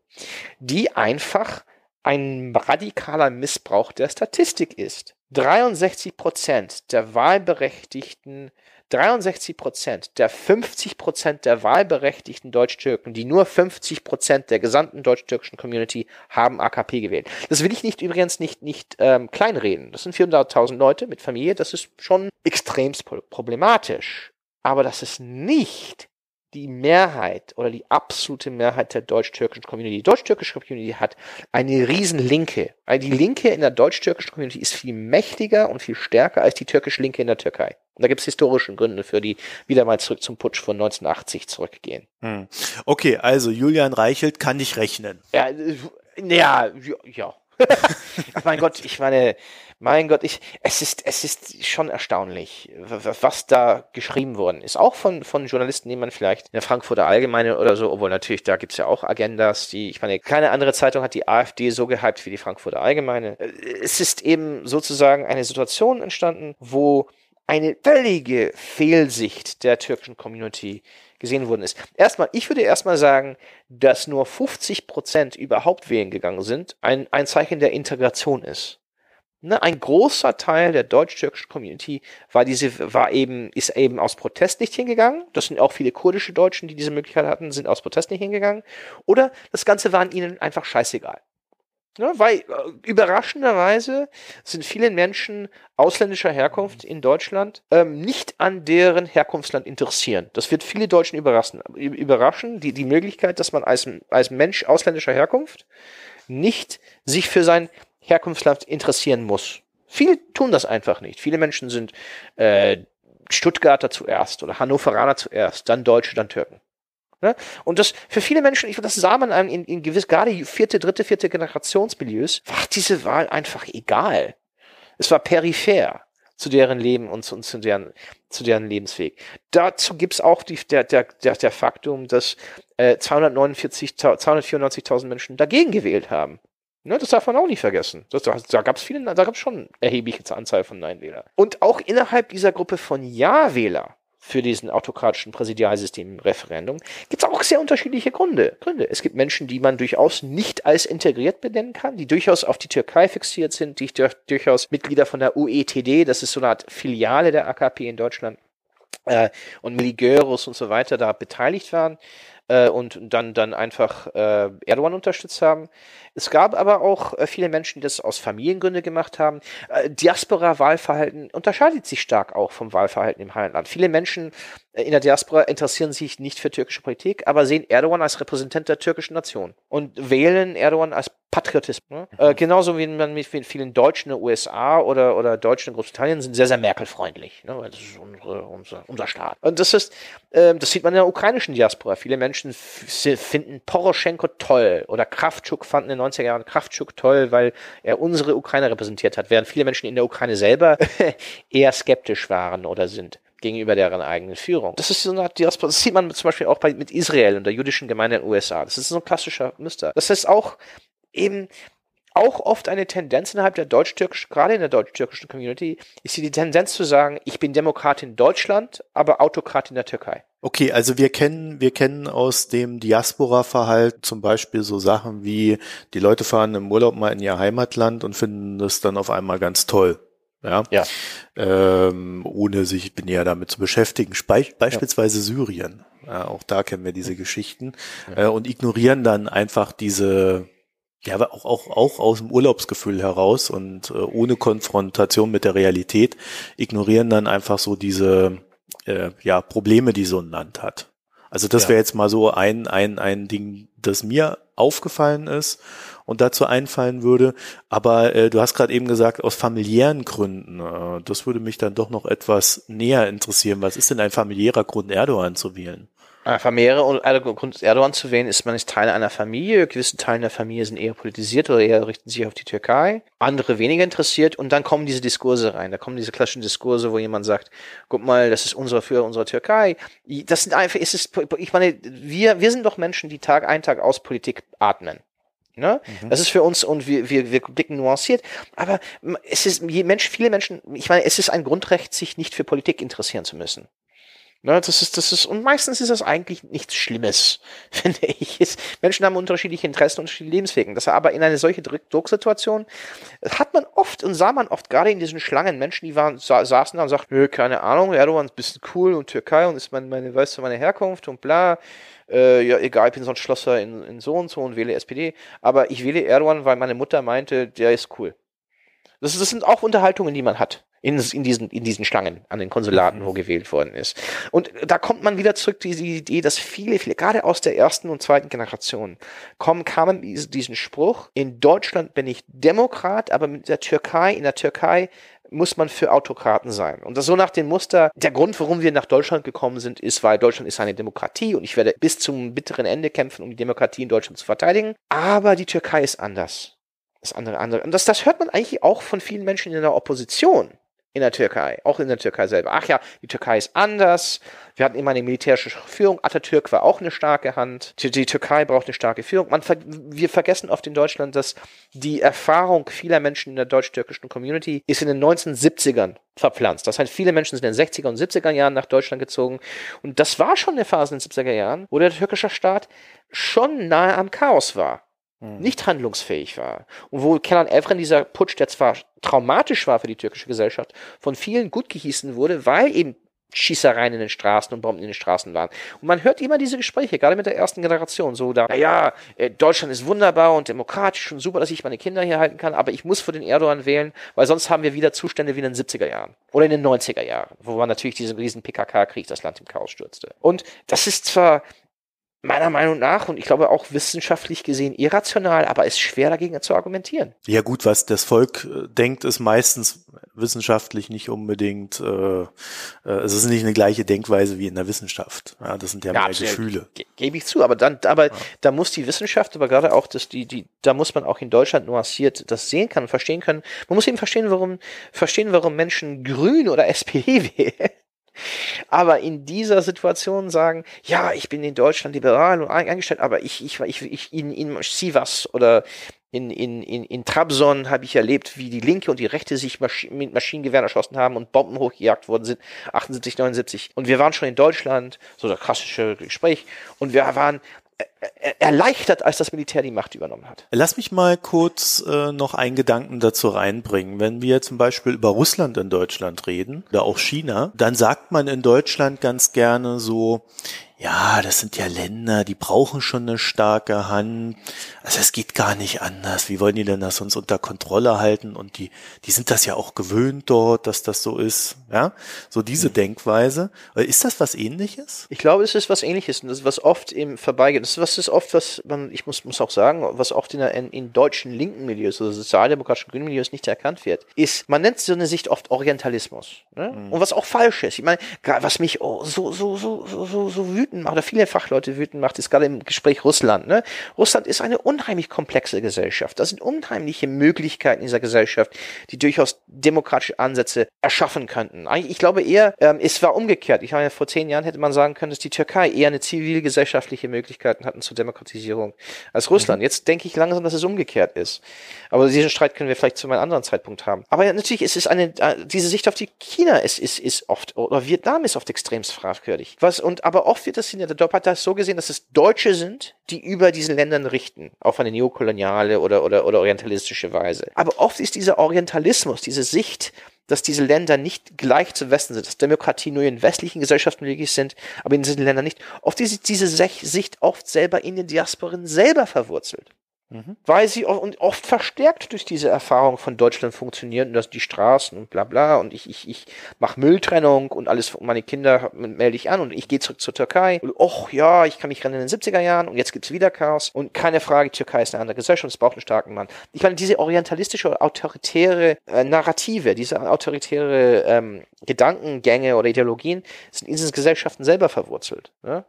die einfach ein radikaler Missbrauch der Statistik ist. 63 Prozent der Wahlberechtigten, 63 Prozent der 50 Prozent der wahlberechtigten Deutsch-Türken, die nur 50 Prozent der gesamten deutsch-türkischen Community haben AKP gewählt. Das will ich nicht übrigens nicht, nicht ähm, kleinreden. Das sind 400.000 Leute mit Familie, das ist schon extremst pro- problematisch. Aber das ist nicht die Mehrheit oder die absolute Mehrheit der deutsch-türkischen Community. Die deutsch-türkische Community hat eine riesen Linke. Die Linke in der deutsch-türkischen Community ist viel mächtiger und viel stärker als die türkische Linke in der Türkei. Und da gibt es historische Gründe für die wieder mal zurück zum Putsch von 1980 zurückgehen. Hm. Okay, also Julian Reichelt kann nicht rechnen. Ja, äh, ja, ja. mein Gott, ich meine, mein Gott, ich, es ist, es ist schon erstaunlich, was da geschrieben worden ist. Auch von, von Journalisten, die man vielleicht in der Frankfurter Allgemeine oder so, obwohl natürlich, da gibt's ja auch Agendas, die, ich meine, keine andere Zeitung hat die AfD so gehypt wie die Frankfurter Allgemeine. Äh, Es ist eben sozusagen eine Situation entstanden, wo eine völlige Fehlsicht der türkischen Community gesehen worden ist. Erstmal, ich würde erstmal sagen, dass nur 50 Prozent überhaupt wählen gegangen sind, ein, ein Zeichen der Integration ist. Ne, ein großer Teil der deutsch-türkischen Community war diese, war eben, ist eben aus Protest nicht hingegangen. Das sind auch viele kurdische Deutschen, die diese Möglichkeit hatten, sind aus Protest nicht hingegangen. Oder das Ganze war ihnen einfach scheißegal. Ne, weil äh, überraschenderweise sind viele Menschen ausländischer Herkunft in Deutschland ähm, nicht an deren Herkunftsland interessieren. Das wird viele Deutschen überraschen. Überraschen die, die Möglichkeit, dass man als, als Mensch ausländischer Herkunft nicht sich für sein Herkunftsland interessieren muss. Viele tun das einfach nicht. Viele Menschen sind äh, Stuttgarter zuerst oder Hannoveraner zuerst, dann Deutsche, dann Türken. Ne? Und das für viele Menschen, ich das sah man in, in, gewiss, gerade vierte, dritte, vierte Generationsmilieus, war diese Wahl einfach egal. Es war peripher zu deren Leben und zu, und zu, deren, zu deren Lebensweg. Dazu gibt's auch die, der, der, der, der Faktum, dass äh, 249, 294.000 Menschen dagegen gewählt haben. Ne, das darf man auch nicht vergessen. Das, da da gab es viele, da gab schon erhebliche Anzahl von Nein-Wählern. Und auch innerhalb dieser Gruppe von Ja-Wähler für diesen autokratischen Präsidialsystem Referendum gibt es auch sehr unterschiedliche Gründe. Gründe. Es gibt Menschen, die man durchaus nicht als integriert benennen kann, die durchaus auf die Türkei fixiert sind, die durch, durchaus Mitglieder von der UETD, das ist so eine Art Filiale der AKP in Deutschland, äh, und Miligöros und so weiter da beteiligt waren äh, und dann, dann einfach äh, Erdogan unterstützt haben. Es gab aber auch äh, viele Menschen, die das aus Familiengründen gemacht haben. Äh, Diaspora-Wahlverhalten unterscheidet sich stark auch vom Wahlverhalten im Heimatland. Viele Menschen äh, in der Diaspora interessieren sich nicht für türkische Politik, aber sehen Erdogan als Repräsentant der türkischen Nation und wählen Erdogan als Patriotismus. Ne? Äh, genauso wie man mit vielen Deutschen in den USA oder, oder Deutschen in Großbritannien sind sehr, sehr Merkel-freundlich. Ne? Das ist unsere, unser, unser Staat. Und das ist, ähm, das sieht man in der ukrainischen Diaspora. Viele Menschen f- finden Poroschenko toll oder Kraftschuk fanden in den 90er Jahren Kraftschuk toll, weil er unsere Ukraine repräsentiert hat, während viele Menschen in der Ukraine selber eher skeptisch waren oder sind gegenüber deren eigenen Führung. Das ist so eine Art Diaspora. Das sieht man zum Beispiel auch bei, mit Israel und der jüdischen Gemeinde in den USA. Das ist so ein klassischer Muster. Das heißt auch eben auch oft eine Tendenz innerhalb der deutsch-türkischen, gerade in der deutsch-türkischen Community, ist die Tendenz zu sagen, ich bin Demokrat in Deutschland, aber Autokrat in der Türkei. Okay, also wir kennen, wir kennen aus dem Diaspora-Verhalten zum Beispiel so Sachen wie, die Leute fahren im Urlaub mal in ihr Heimatland und finden das dann auf einmal ganz toll. Ja. ja. Ähm, ohne sich ja damit zu beschäftigen. Spe beispielsweise ja. Syrien. Ja, auch da kennen wir diese Geschichten. Äh, und ignorieren dann einfach diese, ja, aber auch, auch, auch aus dem Urlaubsgefühl heraus und äh, ohne Konfrontation mit der Realität ignorieren dann einfach so diese äh, ja, Probleme, die so ein Land hat. Also das ja. wäre jetzt mal so ein, ein, ein Ding, das mir aufgefallen ist und dazu einfallen würde. Aber äh, du hast gerade eben gesagt, aus familiären Gründen. Äh, das würde mich dann doch noch etwas näher interessieren. Was ist denn ein familiärer Grund, Erdogan zu wählen? Familiäre und Grund Erdogan zu wählen, ist man ist Teil einer Familie. Gewisse Teile der Familie sind eher politisiert oder eher richten sich auf die Türkei. Andere weniger interessiert und dann kommen diese Diskurse rein. Da kommen diese klassischen Diskurse, wo jemand sagt, guck mal, das ist unsere für unsere Türkei. Das sind einfach, ist es, ich meine, wir, wir sind doch Menschen, die Tag ein, Tag aus Politik atmen. Ne? Mhm. Das ist für uns und wir, wir, wir blicken nuanciert. Aber es ist, Mensch, viele Menschen, ich meine, es ist ein Grundrecht, sich nicht für Politik interessieren zu müssen. Ne, das ist, das ist, und meistens ist das eigentlich nichts Schlimmes, finde ich. Menschen haben unterschiedliche Interessen und unterschiedliche Lebenswegen. Das aber in eine solche Drucksituation hat man oft und sah man oft gerade in diesen Schlangen Menschen, die waren, sa saßen da und sagten, nö, keine Ahnung, Erdogan ist ein bisschen cool und Türkei und ist meine, meine, weißt du, meine Herkunft und bla. Äh, ja, egal, ich bin so ein Schlosser in, in so und so und wähle SPD. Aber ich wähle Erdogan, weil meine Mutter meinte, der ist cool. Das, das sind auch Unterhaltungen, die man hat in, in, diesen, in diesen Schlangen an den Konsulaten, mhm. wo gewählt worden ist. Und da kommt man wieder zurück zu dieser Idee, dass viele, viele, gerade aus der ersten und zweiten Generation, kommen, kamen diesen Spruch, in Deutschland bin ich Demokrat, aber mit der Türkei, in der Türkei muss man für Autokraten sein. Und das so nach dem Muster, der Grund, warum wir nach Deutschland gekommen sind, ist, weil Deutschland ist eine Demokratie und ich werde bis zum bitteren Ende kämpfen, um die Demokratie in Deutschland zu verteidigen. Aber die Türkei ist anders. Das andere, andere. Und das, das hört man eigentlich auch von vielen Menschen in der Opposition in der Türkei, auch in der Türkei selber. Ach ja, die Türkei ist anders. Wir hatten immer eine militärische Führung. Atatürk war auch eine starke Hand. Die, die Türkei braucht eine starke Führung. Man, wir vergessen oft in Deutschland, dass die Erfahrung vieler Menschen in der deutsch-türkischen Community ist in den 1970ern verpflanzt. Das heißt, viele Menschen sind in den 60er und 70er Jahren nach Deutschland gezogen. Und das war schon eine Phase in den 70er Jahren, wo der türkische Staat schon nahe am Chaos war. Hm. nicht handlungsfähig war. Und wo Kenan Evren, dieser Putsch, der zwar traumatisch war für die türkische Gesellschaft, von vielen gut gehießen wurde, weil eben Schießereien in den Straßen und Bomben in den Straßen waren. Und man hört immer diese Gespräche, gerade mit der ersten Generation, so da, naja, äh, Deutschland ist wunderbar und demokratisch und super, dass ich meine Kinder hier halten kann, aber ich muss für den Erdogan wählen, weil sonst haben wir wieder Zustände wie in den 70er Jahren oder in den 90er Jahren, wo man natürlich diesen riesen PKK-Krieg das Land im Chaos stürzte. Und das ist zwar meiner Meinung nach und ich glaube auch wissenschaftlich gesehen irrational, aber ist schwer dagegen zu argumentieren. Ja gut, was das Volk äh, denkt, ist meistens wissenschaftlich nicht unbedingt, äh, äh, es ist nicht eine gleiche Denkweise wie in der Wissenschaft. Ja, das sind ja, ja mehr Gefühle. Ge Gebe ich zu, aber dann, aber ja. da muss die Wissenschaft, aber gerade auch dass die, die, da muss man auch in Deutschland nuanciert das sehen kann und verstehen können. Man muss eben verstehen, warum, verstehen, warum Menschen Grün oder SPD wählen aber in dieser Situation sagen, ja, ich bin in Deutschland liberal und eingestellt, aber ich, ich, ich, ich in, in Sivas oder in, in, in, in Trabzon habe ich erlebt, wie die Linke und die Rechte sich Masch mit Maschinengewehren erschossen haben und Bomben hochgejagt worden sind, 78, 79. Und wir waren schon in Deutschland, so das klassische Gespräch, und wir waren erleichtert, als das Militär die Macht übernommen hat. Lass mich mal kurz äh, noch einen Gedanken dazu reinbringen. Wenn wir zum Beispiel über Russland in Deutschland reden oder auch China, dann sagt man in Deutschland ganz gerne so, ja, das sind ja Länder, die brauchen schon eine starke Hand. Also es geht gar nicht anders. Wie wollen die denn das uns unter Kontrolle halten? Und die, die sind das ja auch gewöhnt dort, dass das so ist. Ja, so diese. Denkweise. Ist das was ähnliches? Ich glaube, es ist was ähnliches. Und das ist was oft im Vorbeigeht. Das ist was ist oft, was man, ich muss, muss auch sagen, was oft in, der, in, in deutschen linken Milieus, also sozialdemokratischen grünen Milieus nicht erkannt wird, ist, man nennt so eine Sicht oft Orientalismus. Ne? Mhm. Und was auch falsch ist. Ich meine, was mich oh, so, so, so, so, so, so wütend wütend macht, oder viele Fachleute wütend macht, ist gerade im Gespräch Russland. Ne? Russland ist eine unheimlich komplexe Gesellschaft. Da sind unheimliche Möglichkeiten in dieser Gesellschaft, die durchaus demokratische Ansätze erschaffen könnten. Ich glaube eher, ähm, es war umgekehrt. Ich meine, vor zehn Jahren hätte man sagen können, dass die Türkei eher eine zivilgesellschaftliche Möglichkeiten hatten zur Demokratisierung als Russland. Mhm. Jetzt denke ich langsam, dass es umgekehrt ist. Aber diesen Streit können wir vielleicht zu einem anderen Zeitpunkt haben. Aber natürlich ist es eine, äh, diese Sicht auf die China ist, ist, ist oft, oder Vietnam ist oft extrem fragwürdig. Was, und, aber oft wird das in der Doppelpartei so gesehen, dass es Deutsche sind, die über diesen Ländern richten. Auf eine neokoloniale oder, oder, oder orientalistische Weise. Aber oft ist dieser Orientalismus, diese Sicht, dass diese Länder nicht gleich zu Westen sind, dass Demokratie nur in westlichen Gesellschaften möglich sind, aber in diesen Ländern nicht. Oft ist diese Sicht oft selber in den Diasporen selber verwurzelt. Mhm. Weil sie und oft verstärkt durch diese Erfahrung von Deutschland funktionieren dass die Straßen und bla bla und ich, ich, ich mache Mülltrennung und alles, meine Kinder melde ich an und ich gehe zurück zur Türkei. Und och ja, ich kann mich rennen in den 70er Jahren und jetzt gibt's wieder Chaos. Und keine Frage, Türkei ist eine andere Gesellschaft, es braucht einen starken Mann. Ich meine, diese orientalistische, autoritäre äh, Narrative, diese autoritäre ähm, Gedankengänge oder Ideologien sind in diesen Gesellschaften selber verwurzelt. Ne?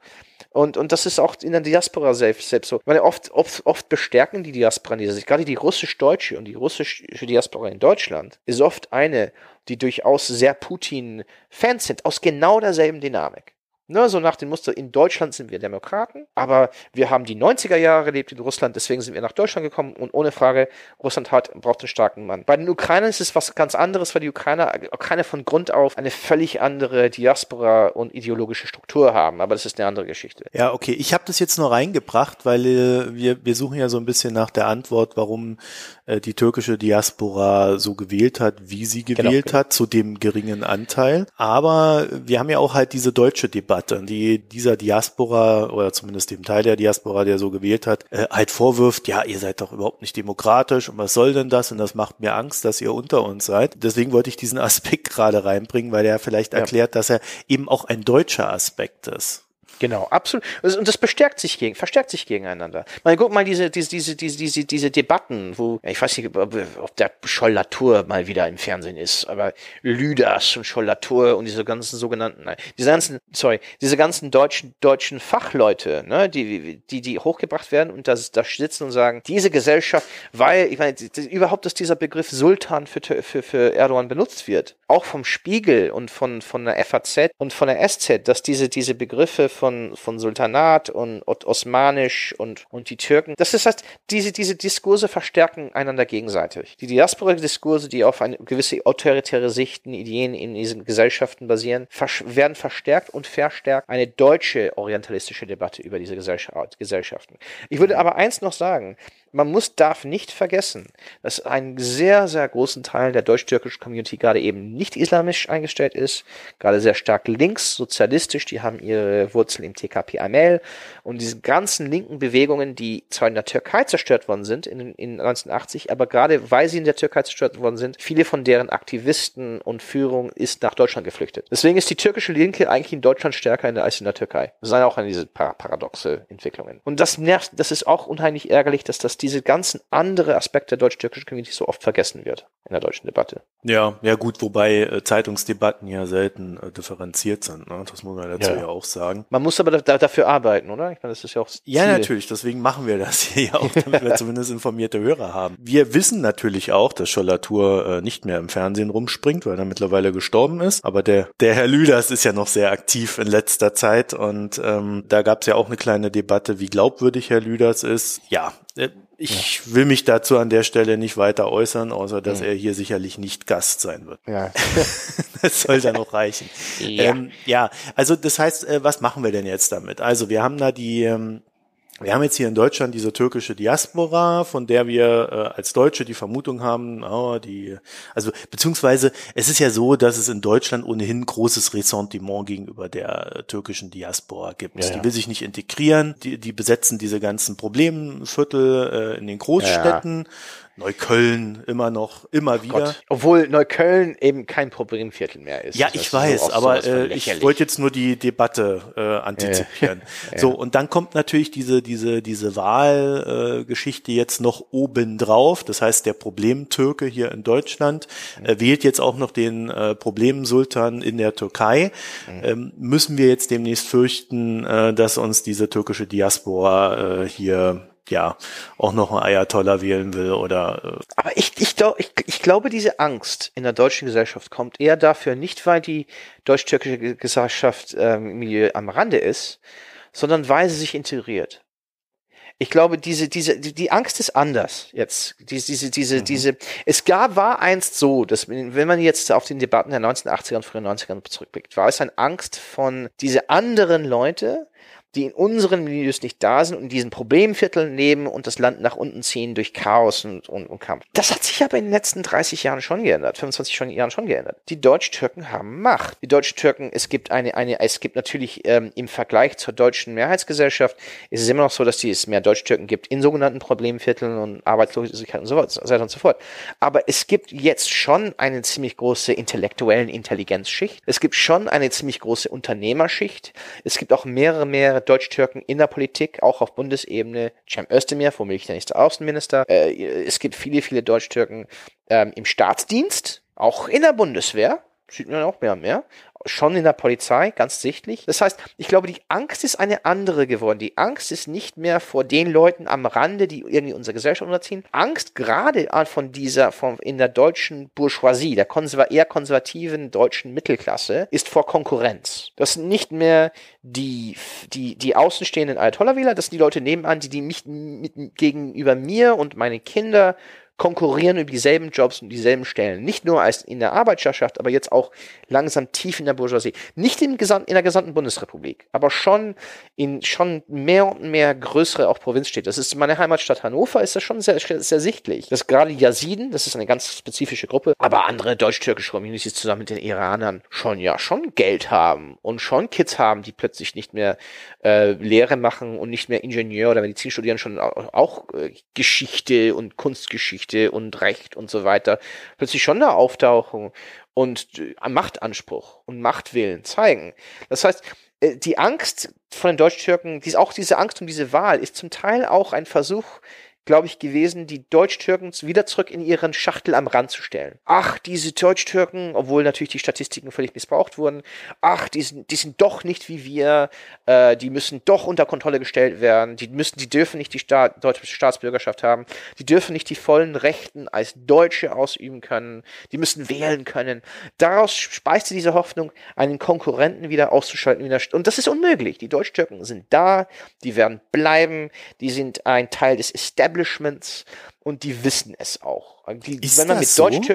Und, und das ist auch in der Diaspora selbst, selbst so. Ich meine, oft, oft, oft bestärken die Diaspora diese sich. Gerade die russisch-deutsche und die russische Diaspora in Deutschland ist oft eine, die durchaus sehr Putin-Fans sind, aus genau derselben Dynamik. Ne, so nach dem Muster, in Deutschland sind wir Demokraten, aber wir haben die 90er Jahre erlebt in Russland, deswegen sind wir nach Deutschland gekommen und ohne Frage, Russland hat, braucht einen starken Mann. Bei den Ukrainern ist es was ganz anderes, weil die Ukrainer, Ukrainer von Grund auf eine völlig andere Diaspora und ideologische Struktur haben, aber das ist eine andere Geschichte. Ja, okay, ich habe das jetzt nur reingebracht, weil äh, wir, wir suchen ja so ein bisschen nach der Antwort, warum äh, die türkische Diaspora so gewählt hat, wie sie genau, gewählt genau, hat, zu dem geringen Anteil. Aber wir haben ja auch halt diese deutsche Debatte, die dieser Diaspora oder zumindest dem Teil der Diaspora, der so gewählt hat, äh, halt vorwirft, ja, ihr seid doch überhaupt nicht demokratisch und was soll denn das? Und das macht mir Angst, dass ihr unter uns seid. Deswegen wollte ich diesen Aspekt gerade reinbringen, weil er vielleicht erklärt, ja. dass er eben auch ein deutscher Aspekt ist. Genau, absolut. Und das bestärkt sich gegen, verstärkt sich gegeneinander. Man guck mal diese, diese, diese, diese, diese, diese Debatten, wo, ich weiß nicht, ob, ob der Scholl-Latour mal wieder im Fernsehen ist, aber Lüders und Scholl-Latour und diese ganzen sogenannten, nein, diese ganzen, sorry, diese ganzen deutschen, deutschen Fachleute, ne, die, die, die hochgebracht werden und da, da sitzen und sagen, diese Gesellschaft, weil, ich meine, überhaupt, dass dieser Begriff Sultan für, für, für Erdogan benutzt wird, auch vom Spiegel und von, von der FAZ und von der SZ, dass diese, diese Begriffe von, von Sultanat und, Osmanisch und, und die Türken, das ist heißt, diese, diese Diskurse verstärken einander gegenseitig. Die Diaspora-Diskurse, die auf eine gewisse autoritäre Sichten, Ideen in diesen Gesellschaften basieren, vers werden verstärkt und verstärkt eine deutsche orientalistische Debatte über diese Gesellschaften. Ich würde aber eins noch sagen, man muss, darf nicht vergessen, dass ein sehr, sehr großen Teil der deutsch-türkischen Community gerade eben nicht islamisch eingestellt ist, gerade sehr stark links, sozialistisch, die haben ihre Wurzeln im TKP-AML und diese ganzen linken Bewegungen, die zwar in der Türkei zerstört worden sind, in, in 1980, aber gerade weil sie in der Türkei zerstört worden sind, viele von deren Aktivisten und Führung ist nach Deutschland geflüchtet. Deswegen ist die türkische Linke eigentlich in Deutschland stärker als in der Türkei. Das sind auch eine diese paradoxe Entwicklungen. Und das nervt, das ist auch unheimlich ärgerlich, dass das diese ganzen andere Aspekte der deutsch-türkischen Community so oft vergessen wird in der deutschen Debatte. Ja, ja gut, wobei äh, Zeitungsdebatten ja selten äh, differenziert sind. Ne? Das muss man dazu ja. ja auch sagen. Man muss aber da, dafür arbeiten, oder? Ich meine, das ist ja auch Ziel. Ja, natürlich. Deswegen machen wir das hier ja auch, damit wir zumindest informierte Hörer haben. Wir wissen natürlich auch, dass Schollatur äh, nicht mehr im Fernsehen rumspringt, weil er mittlerweile gestorben ist. Aber der, der Herr Lüders ist ja noch sehr aktiv in letzter Zeit und ähm, da gab es ja auch eine kleine Debatte, wie glaubwürdig Herr Lüders ist. Ja, ich ja. will mich dazu an der Stelle nicht weiter äußern, außer dass mhm. er hier sicherlich nicht Gast sein wird. Ja. das soll dann noch reichen. Ja. Ähm, ja, also das heißt, äh, was machen wir denn jetzt damit? Also wir haben da die ähm, wir haben jetzt hier in Deutschland diese türkische Diaspora, von der wir äh, als Deutsche die Vermutung haben, oh, die, also beziehungsweise es ist ja so, dass es in Deutschland ohnehin großes Ressentiment gegenüber der äh, türkischen Diaspora gibt. Ja, ja. Die will sich nicht integrieren, die, die besetzen diese ganzen Problemviertel äh, in den Großstädten. Ja Neukölln immer noch, immer oh wieder. Gott. Obwohl Neukölln eben kein Problemviertel mehr ist. Ja, ich weiß, so aber äh, ich wollte jetzt nur die Debatte äh, antizipieren. Ja. So, und dann kommt natürlich diese, diese, diese Wahlgeschichte äh, jetzt noch oben drauf. Das heißt, der Problemtürke hier in Deutschland äh, wählt jetzt auch noch den äh, Problemsultan in der Türkei. Mhm. Ähm, müssen wir jetzt demnächst fürchten, äh, dass uns diese türkische Diaspora äh, hier ja auch noch ein Ayatollah wählen will oder. Äh Aber ich, ich, ich, ich glaube, diese Angst in der deutschen Gesellschaft kommt eher dafür, nicht weil die deutsch-türkische Gesellschaft ähm, am Rande ist, sondern weil sie sich integriert. Ich glaube, diese, diese, die, die Angst ist anders jetzt. Diese, diese, diese, mhm. diese, es gab, war einst so, dass, wenn man jetzt auf den Debatten der 1980er und frühen 90er zurückblickt, war es eine Angst von diese anderen Leute, die in unseren Milieus nicht da sind und diesen Problemvierteln leben und das Land nach unten ziehen durch Chaos und, und, und Kampf. Das hat sich aber in den letzten 30 Jahren schon geändert, 25 Jahren schon geändert. Die Deutsch-Türken haben Macht. Die Deutsch-Türken, es gibt eine, eine, es gibt natürlich ähm, im Vergleich zur deutschen Mehrheitsgesellschaft, ist es immer noch so, dass die, es mehr Deutsch-Türken gibt in sogenannten Problemvierteln und Arbeitslosigkeit und so weiter und so fort. Aber es gibt jetzt schon eine ziemlich große intellektuellen Intelligenzschicht. Es gibt schon eine ziemlich große Unternehmerschicht. Es gibt auch mehrere, mehrere Deutsch-Türken in der Politik, auch auf Bundesebene. Cem Özdemir, womöglich der nächste Außenminister. Äh, es gibt viele, viele Deutsch-Türken ähm, im Staatsdienst, auch in der Bundeswehr. Sieht man auch mehr und mehr schon in der Polizei, ganz sichtlich. Das heißt, ich glaube, die Angst ist eine andere geworden. Die Angst ist nicht mehr vor den Leuten am Rande, die irgendwie unsere Gesellschaft unterziehen. Angst gerade von dieser, von, in der deutschen Bourgeoisie, der konserva eher konservativen deutschen Mittelklasse, ist vor Konkurrenz. Das sind nicht mehr die, die, die außenstehenden Ayatollah-Wähler, das sind die Leute nebenan, die, die mich mit, gegenüber mir und meine Kinder konkurrieren über dieselben Jobs und dieselben Stellen. Nicht nur als in der Arbeiterschaft, aber jetzt auch langsam tief in der Bourgeoisie. Nicht in, der gesamten Bundesrepublik, aber schon in schon mehr und mehr größere auch Provinzstädte. Das ist meine Heimatstadt Hannover, ist das schon sehr, sehr sichtlich. Das gerade Yaziden, das ist eine ganz spezifische Gruppe, aber andere deutsch-türkische Communities zusammen mit den Iranern schon ja schon Geld haben und schon Kids haben, die plötzlich nicht mehr äh, Lehre machen und nicht mehr Ingenieur oder Medizin studieren, schon auch, auch äh, Geschichte und Kunstgeschichte und Recht und so weiter, plötzlich schon da auftauchen und äh, Machtanspruch und Machtwillen zeigen. Das heißt, äh, die Angst von den Deutsch-Türken, auch diese Angst um diese Wahl, ist zum Teil auch ein Versuch, glaube ich, gewesen, die Deutsch-Türken wieder zurück in ihren Schachtel am Rand zu stellen. Ach, diese Deutsch-Türken, obwohl natürlich die Statistiken völlig missbraucht wurden, ach, die sind, die sind doch nicht wie wir, äh, die müssen doch unter Kontrolle gestellt werden, die müssen, die dürfen nicht die Staat, deutsche Staatsbürgerschaft haben, die dürfen nicht die vollen Rechten als Deutsche ausüben können, die müssen wählen können. Daraus speiste diese Hoffnung, einen Konkurrenten wieder auszuschalten. Und das ist unmöglich. Die Deutsch-Türken sind da, die werden bleiben, die sind ein Teil des Establishments Establishments und die wissen es auch. Die, Ist wenn man mit so? Deutsch,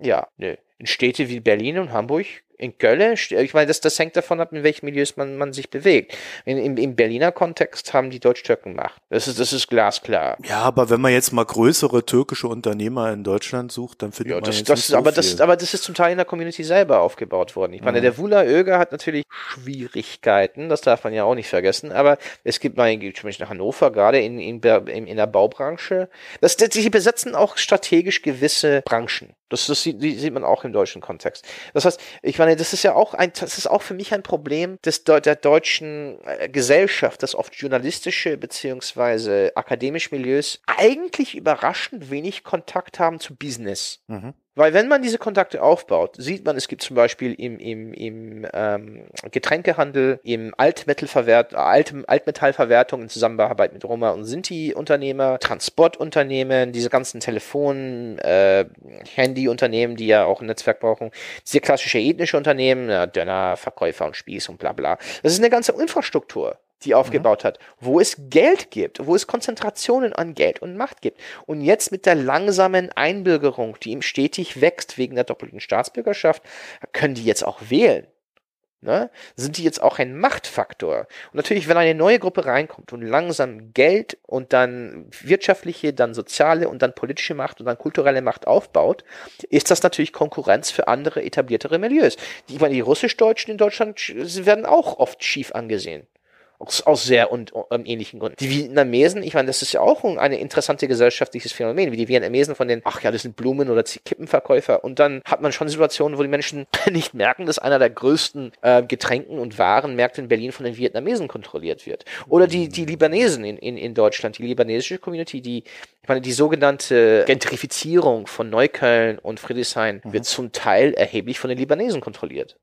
ja, ne, in Städte wie Berlin und Hamburg in Köln, ich meine, das, das hängt davon ab, in welchen Milieus man, man sich bewegt. In, im, Im Berliner Kontext haben die Deutsch-Türken Macht. Das ist, das ist glasklar. Ja, aber wenn man jetzt mal größere türkische Unternehmer in Deutschland sucht, dann findet ja, man das, jetzt das, nicht so aber viel. das, aber das ist zum Teil in der Community selber aufgebaut worden. Ich meine, mhm. der Wula Öger hat natürlich Schwierigkeiten, das darf man ja auch nicht vergessen, aber es gibt mal, zum Beispiel nach Hannover, gerade in, in, in, in der Baubranche, das, die besetzen auch strategisch gewisse Branchen. Das, das sieht, sieht man auch im deutschen Kontext. Das heißt, ich meine, das ist ja auch ein, das ist auch für mich ein Problem des, der deutschen äh, Gesellschaft, dass oft journalistische beziehungsweise akademische Milieus eigentlich überraschend wenig Kontakt haben zu Business. Mhm. Weil wenn man diese Kontakte aufbaut, sieht man, es gibt zum Beispiel im, im, im ähm, Getränkehandel, im Altmetallverwert, Alt, Altmetallverwertung in Zusammenarbeit mit Roma und Sinti-Unternehmer, Transportunternehmen, diese ganzen Telefon, äh, Handyunternehmen, die ja auch ein Netzwerk brauchen, diese klassische ethnische Unternehmen, ja, Döner, Verkäufer und Spieß und bla bla. Das ist eine ganze Infrastruktur die aufgebaut mhm. hat, wo es Geld gibt, wo es Konzentrationen an Geld und Macht gibt. Und jetzt mit der langsamen Einbürgerung, die ihm stetig wächst wegen der doppelten Staatsbürgerschaft, können die jetzt auch wählen. Ne? Sind die jetzt auch ein Machtfaktor? Und natürlich, wenn eine neue Gruppe reinkommt und langsam Geld und dann wirtschaftliche, dann soziale und dann politische Macht und dann kulturelle Macht aufbaut, ist das natürlich Konkurrenz für andere etabliertere Milieus. Ich meine, die Russisch-Deutschen in Deutschland werden auch oft schief angesehen Aus, aus sehr und, um, ähnlichen Gründen. Die Vietnamesen, ich meine, das ist ja auch ein interessante gesellschaftliches Phänomen, wie die Vietnamesen von den, ach ja, das sind Blumen oder Kippenverkäufer. Und dann hat man schon Situationen, wo die Menschen nicht merken, dass einer der größten äh, Getränken- und Warenmärkte in Berlin von den Vietnamesen kontrolliert wird. Oder die, die Libanesen in, in, in Deutschland, die libanesische Community, die, ich meine, die sogenannte Gentrifizierung von Neukölln und Friedrichshain mhm. wird zum Teil erheblich von den Libanesen kontrolliert.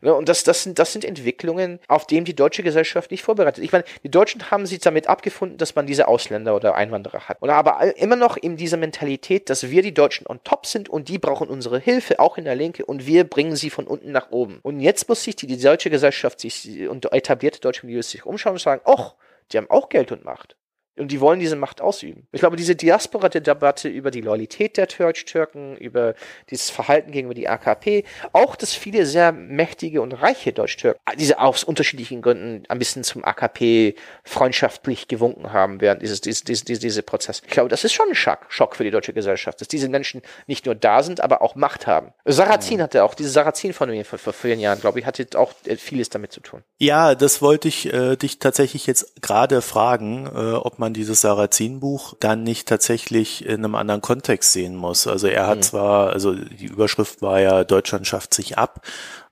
Ne, und das, das, sind, das sind Entwicklungen, auf denen die deutsche Gesellschaft nicht vorbereitet. Ich meine, die Deutschen haben sich damit abgefunden, dass man diese Ausländer oder Einwanderer hat. Und aber immer noch in dieser Mentalität, dass wir die Deutschen on top sind und die brauchen unsere Hilfe, auch in der Linke, und wir bringen sie von unten nach oben. Und jetzt muss sich die, die deutsche Gesellschaft sich und etablierte deutsche Milieus sich umschauen und sagen, ach, die haben auch Geld und Macht. Und die wollen diese Macht ausüben. Ich glaube, diese Diaspora-Debatte über die Loyalität der Türken, über dieses Verhalten gegenüber die AKP, auch dass viele sehr mächtige und reiche Deutsch-Türken, diese aus unterschiedlichen Gründen ein bisschen zum AKP freundschaftlich gewunken haben während dieses, dieses, dieses, dieses Prozess. Ich glaube, das ist schon ein Schock, Schock für die deutsche Gesellschaft, dass diese Menschen nicht nur da sind, aber auch Macht haben. Sarrazin hatte auch, diese Sarrazin-Phänomen vor, vor vielen Jahren, glaube ich, hatte auch äh, vieles damit zu tun. Ja, das wollte ich äh, dich tatsächlich jetzt gerade fragen, äh, ob man man dieses Sarrazin-Buch dann nicht tatsächlich in einem anderen Kontext sehen muss. Also er hat mhm. zwar, also die Überschrift war ja Deutschland schafft sich ab,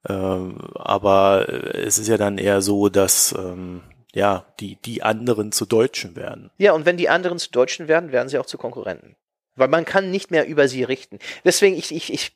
äh, aber es ist ja dann eher so, dass ähm, ja die die anderen zu Deutschen werden. Ja, und wenn die anderen zu Deutschen werden, werden sie auch zu Konkurrenten. Weil man kann nicht mehr über sie richten. Deswegen, ich, ich, ich,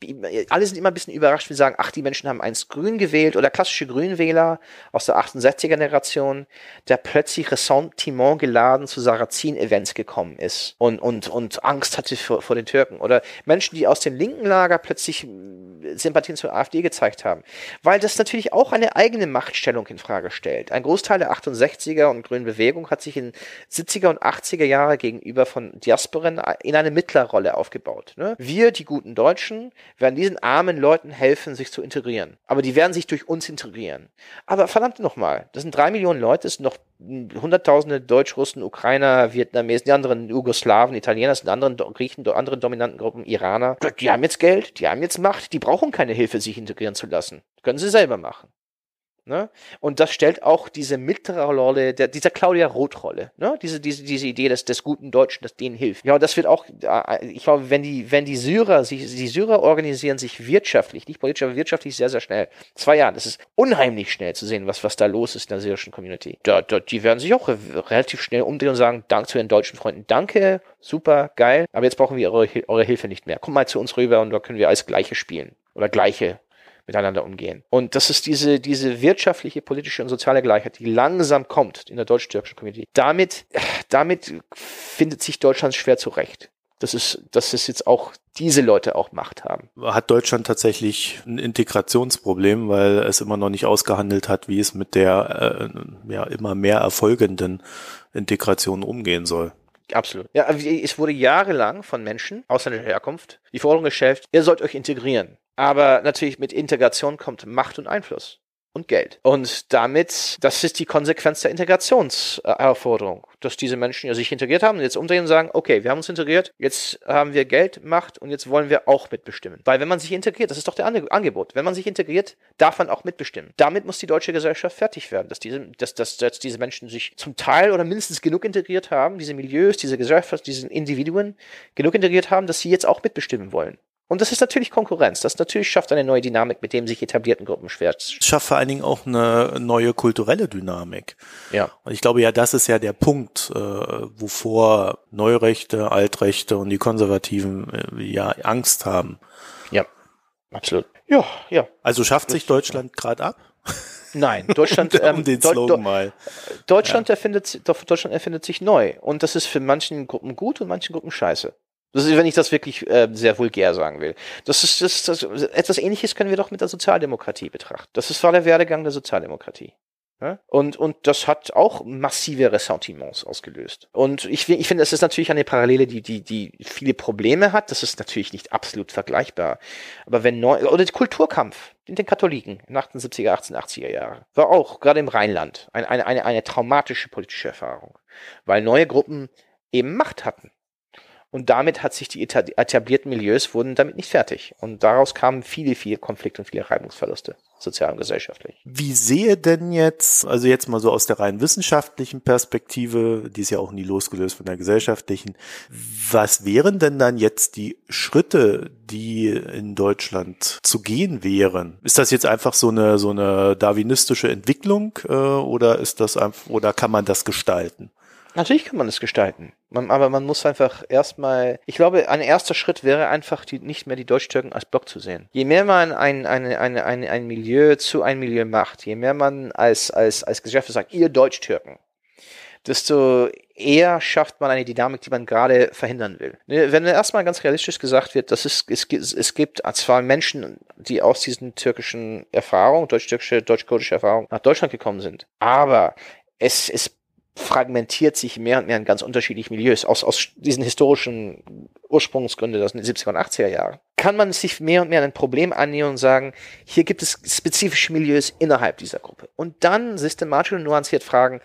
alle sind immer ein bisschen überrascht, wenn sie sagen, ach, die Menschen haben einst grün gewählt oder klassische Grünwähler aus der 68er Generation, der plötzlich Ressentiment geladen zu Sarrazin-Events gekommen ist und, und, und Angst hatte vor, vor den Türken. Oder Menschen, die aus dem linken Lager plötzlich hm, Sympathien zur AfD gezeigt haben. Weil das natürlich auch eine eigene Machtstellung in Frage stellt. Ein Großteil der 68er und grünen Bewegung hat sich in 70er und 80er Jahre gegenüber von Diasporen in eine Mitte Mittlerrolle aufgebaut. Ne? Wir, die guten Deutschen, werden diesen armen Leuten helfen, sich zu integrieren. Aber die werden sich durch uns integrieren. Aber verdammt nochmal, das sind drei Millionen Leute, das sind noch Hunderttausende Deutsch, Russen, Ukrainer, Vietnamesen, die anderen Jugoslawen, Italiener, das sind anderen Griechen, andere dominanten Gruppen, Iraner. Die haben jetzt Geld, die haben jetzt Macht, die brauchen keine Hilfe, sich integrieren zu lassen. Das können sie selber machen. Ne? Und das stellt auch diese mittlere Rolle, der, dieser Claudia Roth-Rolle, ne? diese, diese, diese Idee des, des guten Deutschen, das denen hilft. Ja, das wird auch, äh, ich glaube, wenn die, wenn die Syrer, sich, die Syrer organisieren sich wirtschaftlich, nicht politisch, aber wirtschaftlich sehr, sehr schnell. Zwei Jahren, das ist unheimlich schnell zu sehen, was, was da los ist in der syrischen Community. Da, da, die werden sich auch relativ schnell umdrehen und sagen, Dank zu den deutschen Freunden, danke, super, geil, aber jetzt brauchen wir eure, eure Hilfe nicht mehr. Kommt mal zu uns rüber und da können wir als Gleiche spielen. Oder Gleiche miteinander umgehen. Und das ist diese, diese wirtschaftliche, politische und soziale Gleichheit, die langsam kommt in der deutsch-türkischen Community. Damit, damit findet sich Deutschland schwer zurecht. Das ist, dass es jetzt auch diese Leute auch Macht haben. Hat Deutschland tatsächlich ein Integrationsproblem, weil es immer noch nicht ausgehandelt hat, wie es mit der äh, ja, immer mehr erfolgenden Integration umgehen soll? Absolut. Ja, es wurde jahrelang von Menschen ausländischer Herkunft die Forderung gestellt, ihr sollt euch integrieren. Aber natürlich mit Integration kommt Macht und Einfluss und Geld. Und damit, das ist die Konsequenz der Integrationsaufforderung, dass diese Menschen ja sich integriert haben und jetzt umdrehen und sagen, okay, wir haben uns integriert, jetzt haben wir Geld, Macht und jetzt wollen wir auch mitbestimmen. Weil wenn man sich integriert, das ist doch der Angebot, wenn man sich integriert, darf man auch mitbestimmen. Damit muss die deutsche Gesellschaft fertig werden, dass diese, dass, dass, dass diese Menschen sich zum Teil oder mindestens genug integriert haben, diese Milieus, diese Gesellschaft, diese Individuen genug integriert haben, dass sie jetzt auch mitbestimmen wollen. Und das ist natürlich Konkurrenz. Das natürlich schafft eine neue Dynamik, mit dem sich etablierten Gruppen schwer. Es schafft vor allen Dingen auch eine neue kulturelle Dynamik. Ja. Und ich glaube ja, das ist ja der Punkt, äh, wovor Neurechte, Altrechte und die Konservativen äh, ja Angst haben. Ja, absolut. Ja, ja. Also schafft sich Deutschland gerade ab? Nein, Deutschland, um ähm, den Slogan Do mal. Deutschland, ja. erfindet, Deutschland erfindet sich neu. Und das ist für manchen Gruppen gut und manchen Gruppen scheiße. Das ist, wenn ich das wirklich äh, sehr vulgär sagen will. Das ist, das, das, etwas Ähnliches können wir doch mit der Sozialdemokratie betrachten. Das ist war der Werdegang der Sozialdemokratie. Und, und das hat auch massive Ressentiments ausgelöst. Und ich, ich finde, es ist natürlich eine Parallele, die, die, die viele Probleme hat. Das ist natürlich nicht absolut vergleichbar. Aber wenn neu, oder der Kulturkampf in den Katholiken in 1870er, 1880er Jahren war auch, gerade im Rheinland, eine, eine, eine, eine traumatische politische Erfahrung. Weil neue Gruppen eben Macht hatten. Und damit hat sich die etablierten Milieus wurden damit nicht fertig. Und daraus kamen viele, viele Konflikte und viele Reibungsverluste. sozial und gesellschaftlich. Wie sehe denn jetzt, also jetzt mal so aus der rein wissenschaftlichen Perspektive, die ist ja auch nie losgelöst von der gesellschaftlichen, was wären denn dann jetzt die Schritte, die in Deutschland zu gehen wären? Ist das jetzt einfach so eine so eine darwinistische Entwicklung äh, oder ist das einfach oder kann man das gestalten? Natürlich kann man es gestalten. Man, aber man muss einfach erstmal, ich glaube, ein erster Schritt wäre einfach, die, nicht mehr die Deutsch-Türken als Block zu sehen. Je mehr man ein, ein, ein, ein, ein Milieu zu einem Milieu macht, je mehr man als, als, als Geschäft sagt, ihr Deutsch-Türken, desto eher schafft man eine Dynamik, die man gerade verhindern will. Ne, wenn erstmal ganz realistisch gesagt wird, dass es, es, es gibt zwar Menschen, die aus diesen türkischen Erfahrungen, deutsch-türkische, deutsch-kurdische Erfahrungen nach Deutschland gekommen sind, aber es, es fragmentiert sich mehr und mehr in ganz unterschiedliche Milieus aus, aus diesen historischen Ursprungsgründen aus den 70er und 80er Jahren. Kann man sich mehr und mehr ein Problem annähern und sagen, hier gibt es spezifische Milieus innerhalb dieser Gruppe. Und dann systematisch und nuanciert fragen,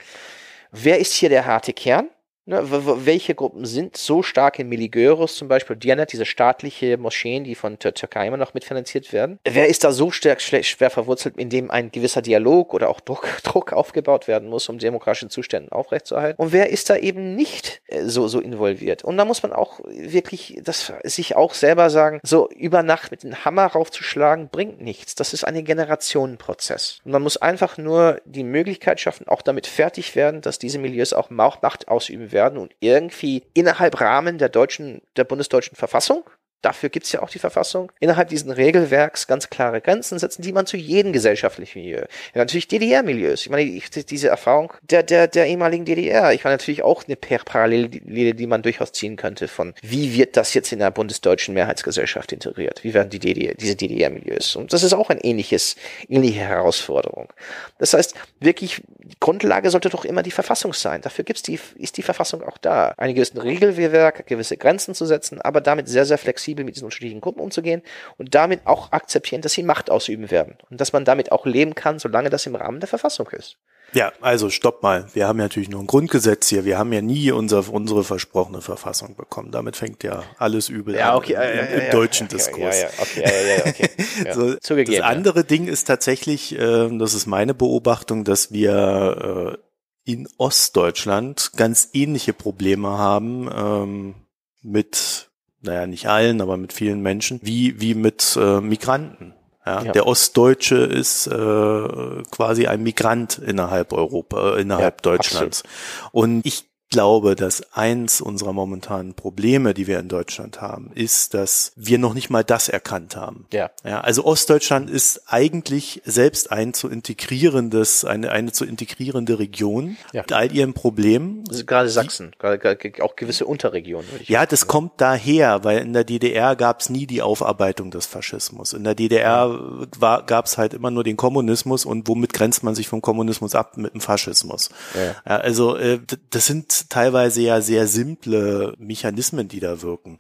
wer ist hier der harte Kern? Ne, welche Gruppen sind so stark in Miligöros zum Beispiel, Diyanet, diese staatliche Moscheen, die von der Türkei immer noch mitfinanziert werden? Wer ist da so stark, schwer verwurzelt, in dem ein gewisser Dialog oder auch Druck, Druck aufgebaut werden muss, um demokratischen Zuständen aufrechtzuerhalten? Und wer ist da eben nicht äh, so, so involviert? Und da muss man auch wirklich das sich auch selber sagen, so über Nacht mit dem Hammer raufzuschlagen, bringt nichts. Das ist ein Generationenprozess. Und man muss einfach nur die Möglichkeit schaffen, auch damit fertig werden, dass diese Milieus auch Macht ausüben werden und irgendwie innerhalb Rahmen der deutschen, der bundesdeutschen Verfassung Dafür gibt's ja auch die Verfassung. Innerhalb diesen Regelwerks ganz klare Grenzen setzen, die man zu jedem gesellschaftlichen Milieu. Ja, natürlich DDR-Milieus. Ich meine, ich, diese Erfahrung der, der, der ehemaligen DDR. Ich meine natürlich auch eine Parallele, die man durchaus ziehen könnte von, wie wird das jetzt in der bundesdeutschen Mehrheitsgesellschaft integriert? Wie werden die DDR, diese DDR-Milieus? Und das ist auch ein ähnliches, ähnliche Herausforderung. Das heißt, wirklich, die Grundlage sollte doch immer die Verfassung sein. Dafür gibt's die, ist die Verfassung auch da. Ein gewisses Regelwerk, gewisse Grenzen zu setzen, aber damit sehr, sehr flexibel mit diesen unterschiedlichen Gruppen umzugehen und damit auch akzeptieren, dass sie Macht ausüben werden und dass man damit auch leben kann, solange das im Rahmen der Verfassung ist. Ja, also stopp mal. Wir haben ja natürlich nur ein Grundgesetz hier. Wir haben ja nie unser, unsere versprochene Verfassung bekommen. Damit fängt ja alles übel ja, okay, an im, im, im deutschen Diskurs. Ja, ja, okay, ja, ja, okay. Ja. so, Zugegeben, das andere Ding ist tatsächlich, äh, das ist meine Beobachtung, dass wir äh, in Ostdeutschland ganz ähnliche Probleme haben ähm, mit naja, nicht allen, aber mit vielen Menschen, wie, wie mit äh, Migranten. Ja, ja. Der Ostdeutsche ist äh, quasi ein Migrant innerhalb Europa, äh, innerhalb ja, Deutschlands. Absolut. Und ich glaube, dass eins unserer momentanen Probleme, die wir in Deutschland haben, ist, dass wir noch nicht mal das erkannt haben. Ja. ja also Ostdeutschland ist eigentlich selbst ein zu integrierendes, eine, eine zu integrierende Region ja. mit all ihren Problemen. Gerade Sachsen, gerade, auch gewisse Unterregionen. ja, das kommt daher, weil in der DDR gab es nie die Aufarbeitung des Faschismus. In der DDR ja. gab es halt immer nur den Kommunismus und womit grenzt man sich vom Kommunismus ab? Mit dem Faschismus. Ja. also äh, das sind teilweise ja sehr simple Mechanismen, die da wirken.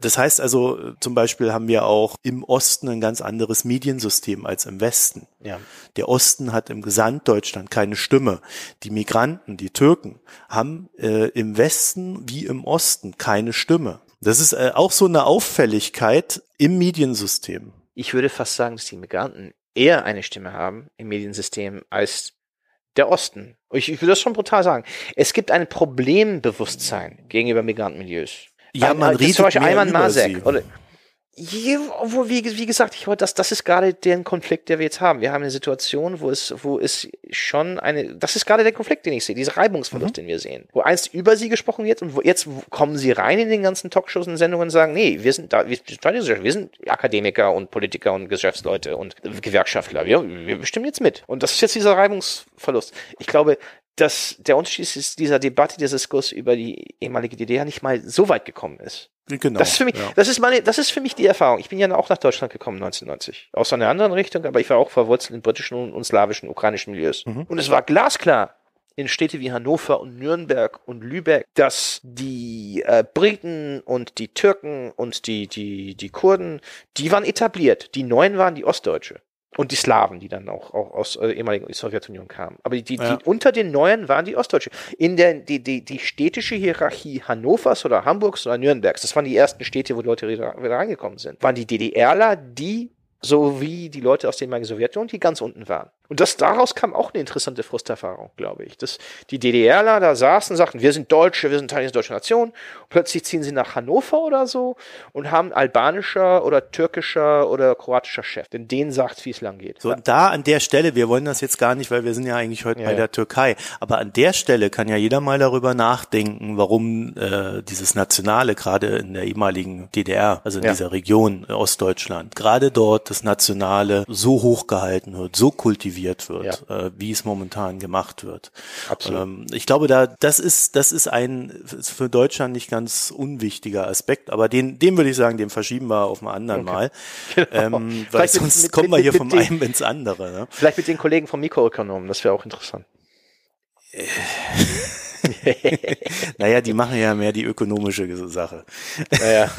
Das heißt also, zum Beispiel haben wir auch im Osten ein ganz anderes Mediensystem als im Westen. Ja. Der Osten hat im Gesamtdeutschland keine Stimme. Die Migranten, die Türken, haben äh, im Westen wie im Osten keine Stimme. Das ist äh, auch so eine Auffälligkeit im Mediensystem. Ich würde fast sagen, dass die Migranten eher eine Stimme haben im Mediensystem als der Osten. Ich, ich will das schon brutal sagen. Es gibt ein Problembewusstsein gegenüber Migrantenmilieus. Ja, man redet zum Beispiel Ayman Masek oder wo, wie, wie gesagt, ich wollte, das, das ist gerade der Konflikt, der wir jetzt haben. Wir haben eine Situation, wo es, wo es schon eine, das ist gerade der Konflikt, den ich sehe, dieser Reibungsverlust, mhm. den wir sehen. Wo einst über sie gesprochen wird und wo jetzt kommen sie rein in den ganzen Talkshows und Sendungen und sagen, nee, wir sind da, wir, wir sind Akademiker und Politiker und Geschäftsleute und Gewerkschaftler. Wir, wir bestimmen jetzt mit. Und das ist jetzt dieser Reibungsverlust. Ich glaube, dass der Unterschied ist, dieser Debatte, dieser Diskurs über die ehemalige DDR nicht mal so weit gekommen ist. Genau. Das ist für mich, ja. das ist meine, das ist für mich die Erfahrung. Ich bin ja auch nach Deutschland gekommen 1990. Aus einer anderen Richtung, aber ich war auch verwurzelt in britischen und, und slawischen, ukrainischen Milieus. Mhm. Und es war glasklar in Städte wie Hannover und Nürnberg und Lübeck, dass die äh, Briten und die Türken und die, die, die Kurden, die waren etabliert. Die Neuen waren die Ostdeutsche. Und die Slawen, die dann auch, auch aus äh, ehemaligen Sowjetunion kamen. Aber die, ja. die unter den Neuen waren die Ostdeutsche. In der die, die, die städtische Hierarchie Hannovers oder Hamburgs oder Nürnbergs, das waren die ersten Städte, wo die Leute wieder, reingekommen sind, waren die DDRler die so wie die Leute aus der ehemaligen Sowjetunion, die ganz unten waren. Und das daraus kam auch eine interessante Frusterfahrung, glaube ich. Dass die DDRler da saßen und sagten, wir sind Deutsche, wir sind Teil der deutschen Nation. Plötzlich ziehen sie nach Hannover oder so und haben albanischer oder türkischer oder kroatischer Chef. Denn denen sagt, wie es lang geht. So, und da an der Stelle, wir wollen das jetzt gar nicht, weil wir sind ja eigentlich heute Ja, bei ja. der Türkei. Aber an der Stelle kann ja jeder mal darüber nachdenken, warum äh, dieses Nationale gerade in der ehemaligen DDR, also in Ja. dieser Region äh, Ostdeutschland, gerade dort das Nationale so hochgehalten wird, so kultiviert wird, äh, wie es momentan gemacht wird. Absolut. Ähm, ich glaube, da das ist das ist ein für Deutschland nicht ganz unwichtiger Aspekt, aber den den würde ich sagen, den verschieben wir auf ein anderen Mal, ähm, weil Genau. Vielleicht mit- sonst mit- kommen wir mit- hier mit vom den- einen ins andere. Ne? Vielleicht mit den Kollegen vom Mikroökonomen, das wäre auch interessant. Naja, die machen ja mehr die ökonomische Sache. Naja.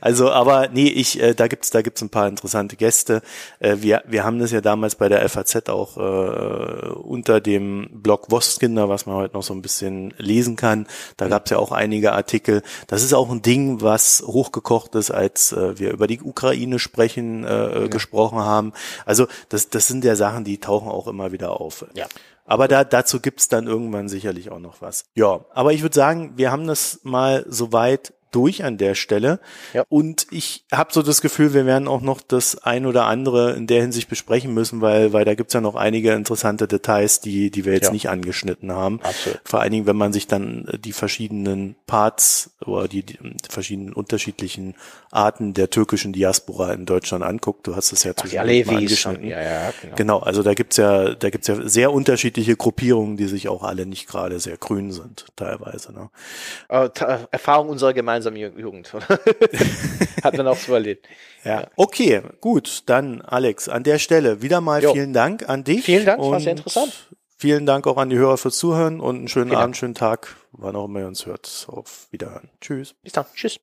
Also, aber nee, ich, äh, da gibt's, da gibt's ein paar interessante Gäste. Äh, wir, wir haben das ja damals bei der FAZ auch äh, unter dem Blog Wostkinder, was man heute noch so ein bisschen lesen kann. Da gab's ja auch einige Artikel. Das ist auch ein Ding, was hochgekocht ist, als äh, wir über die Ukraine sprechen, äh, gesprochen haben. Also, das, das sind ja Sachen, die tauchen auch immer wieder auf. Ja. Aber da, dazu gibt's dann irgendwann sicherlich auch noch was. Ja, aber ich würde sagen, wir haben das mal soweit durch an der Stelle. Ja. Und ich habe so das Gefühl, wir werden auch noch das ein oder andere in der Hinsicht besprechen müssen, weil, weil da gibt's ja noch einige interessante Details, die, die wir jetzt Ja. nicht angeschnitten haben. Absolut. Vor allen Dingen, wenn man sich dann äh, die verschiedenen Parts oder die, die verschiedenen unterschiedlichen Arten der türkischen Diaspora in Deutschland anguckt. Du hast es ja und, angeschnitten. ja, ja, genau. Genau, also da gibt's ja, da gibt's ja sehr unterschiedliche Gruppierungen, die sich auch alle nicht gerade sehr grün sind, teilweise. Ne? Äh, Erfahrung unserer gemeinsamen Ju- Jugend. Hat man auch so erlebt. Ja. Okay, gut, dann Alex, an der Stelle wieder mal Jo. vielen Dank an dich. Vielen Dank, war sehr interessant. Vielen Dank auch an die Hörer fürs Zuhören und einen schönen Vielen Abend, schönen Tag, wann auch immer ihr uns hört. Auf Wiederhören. Tschüss. Bis dann. Tschüss.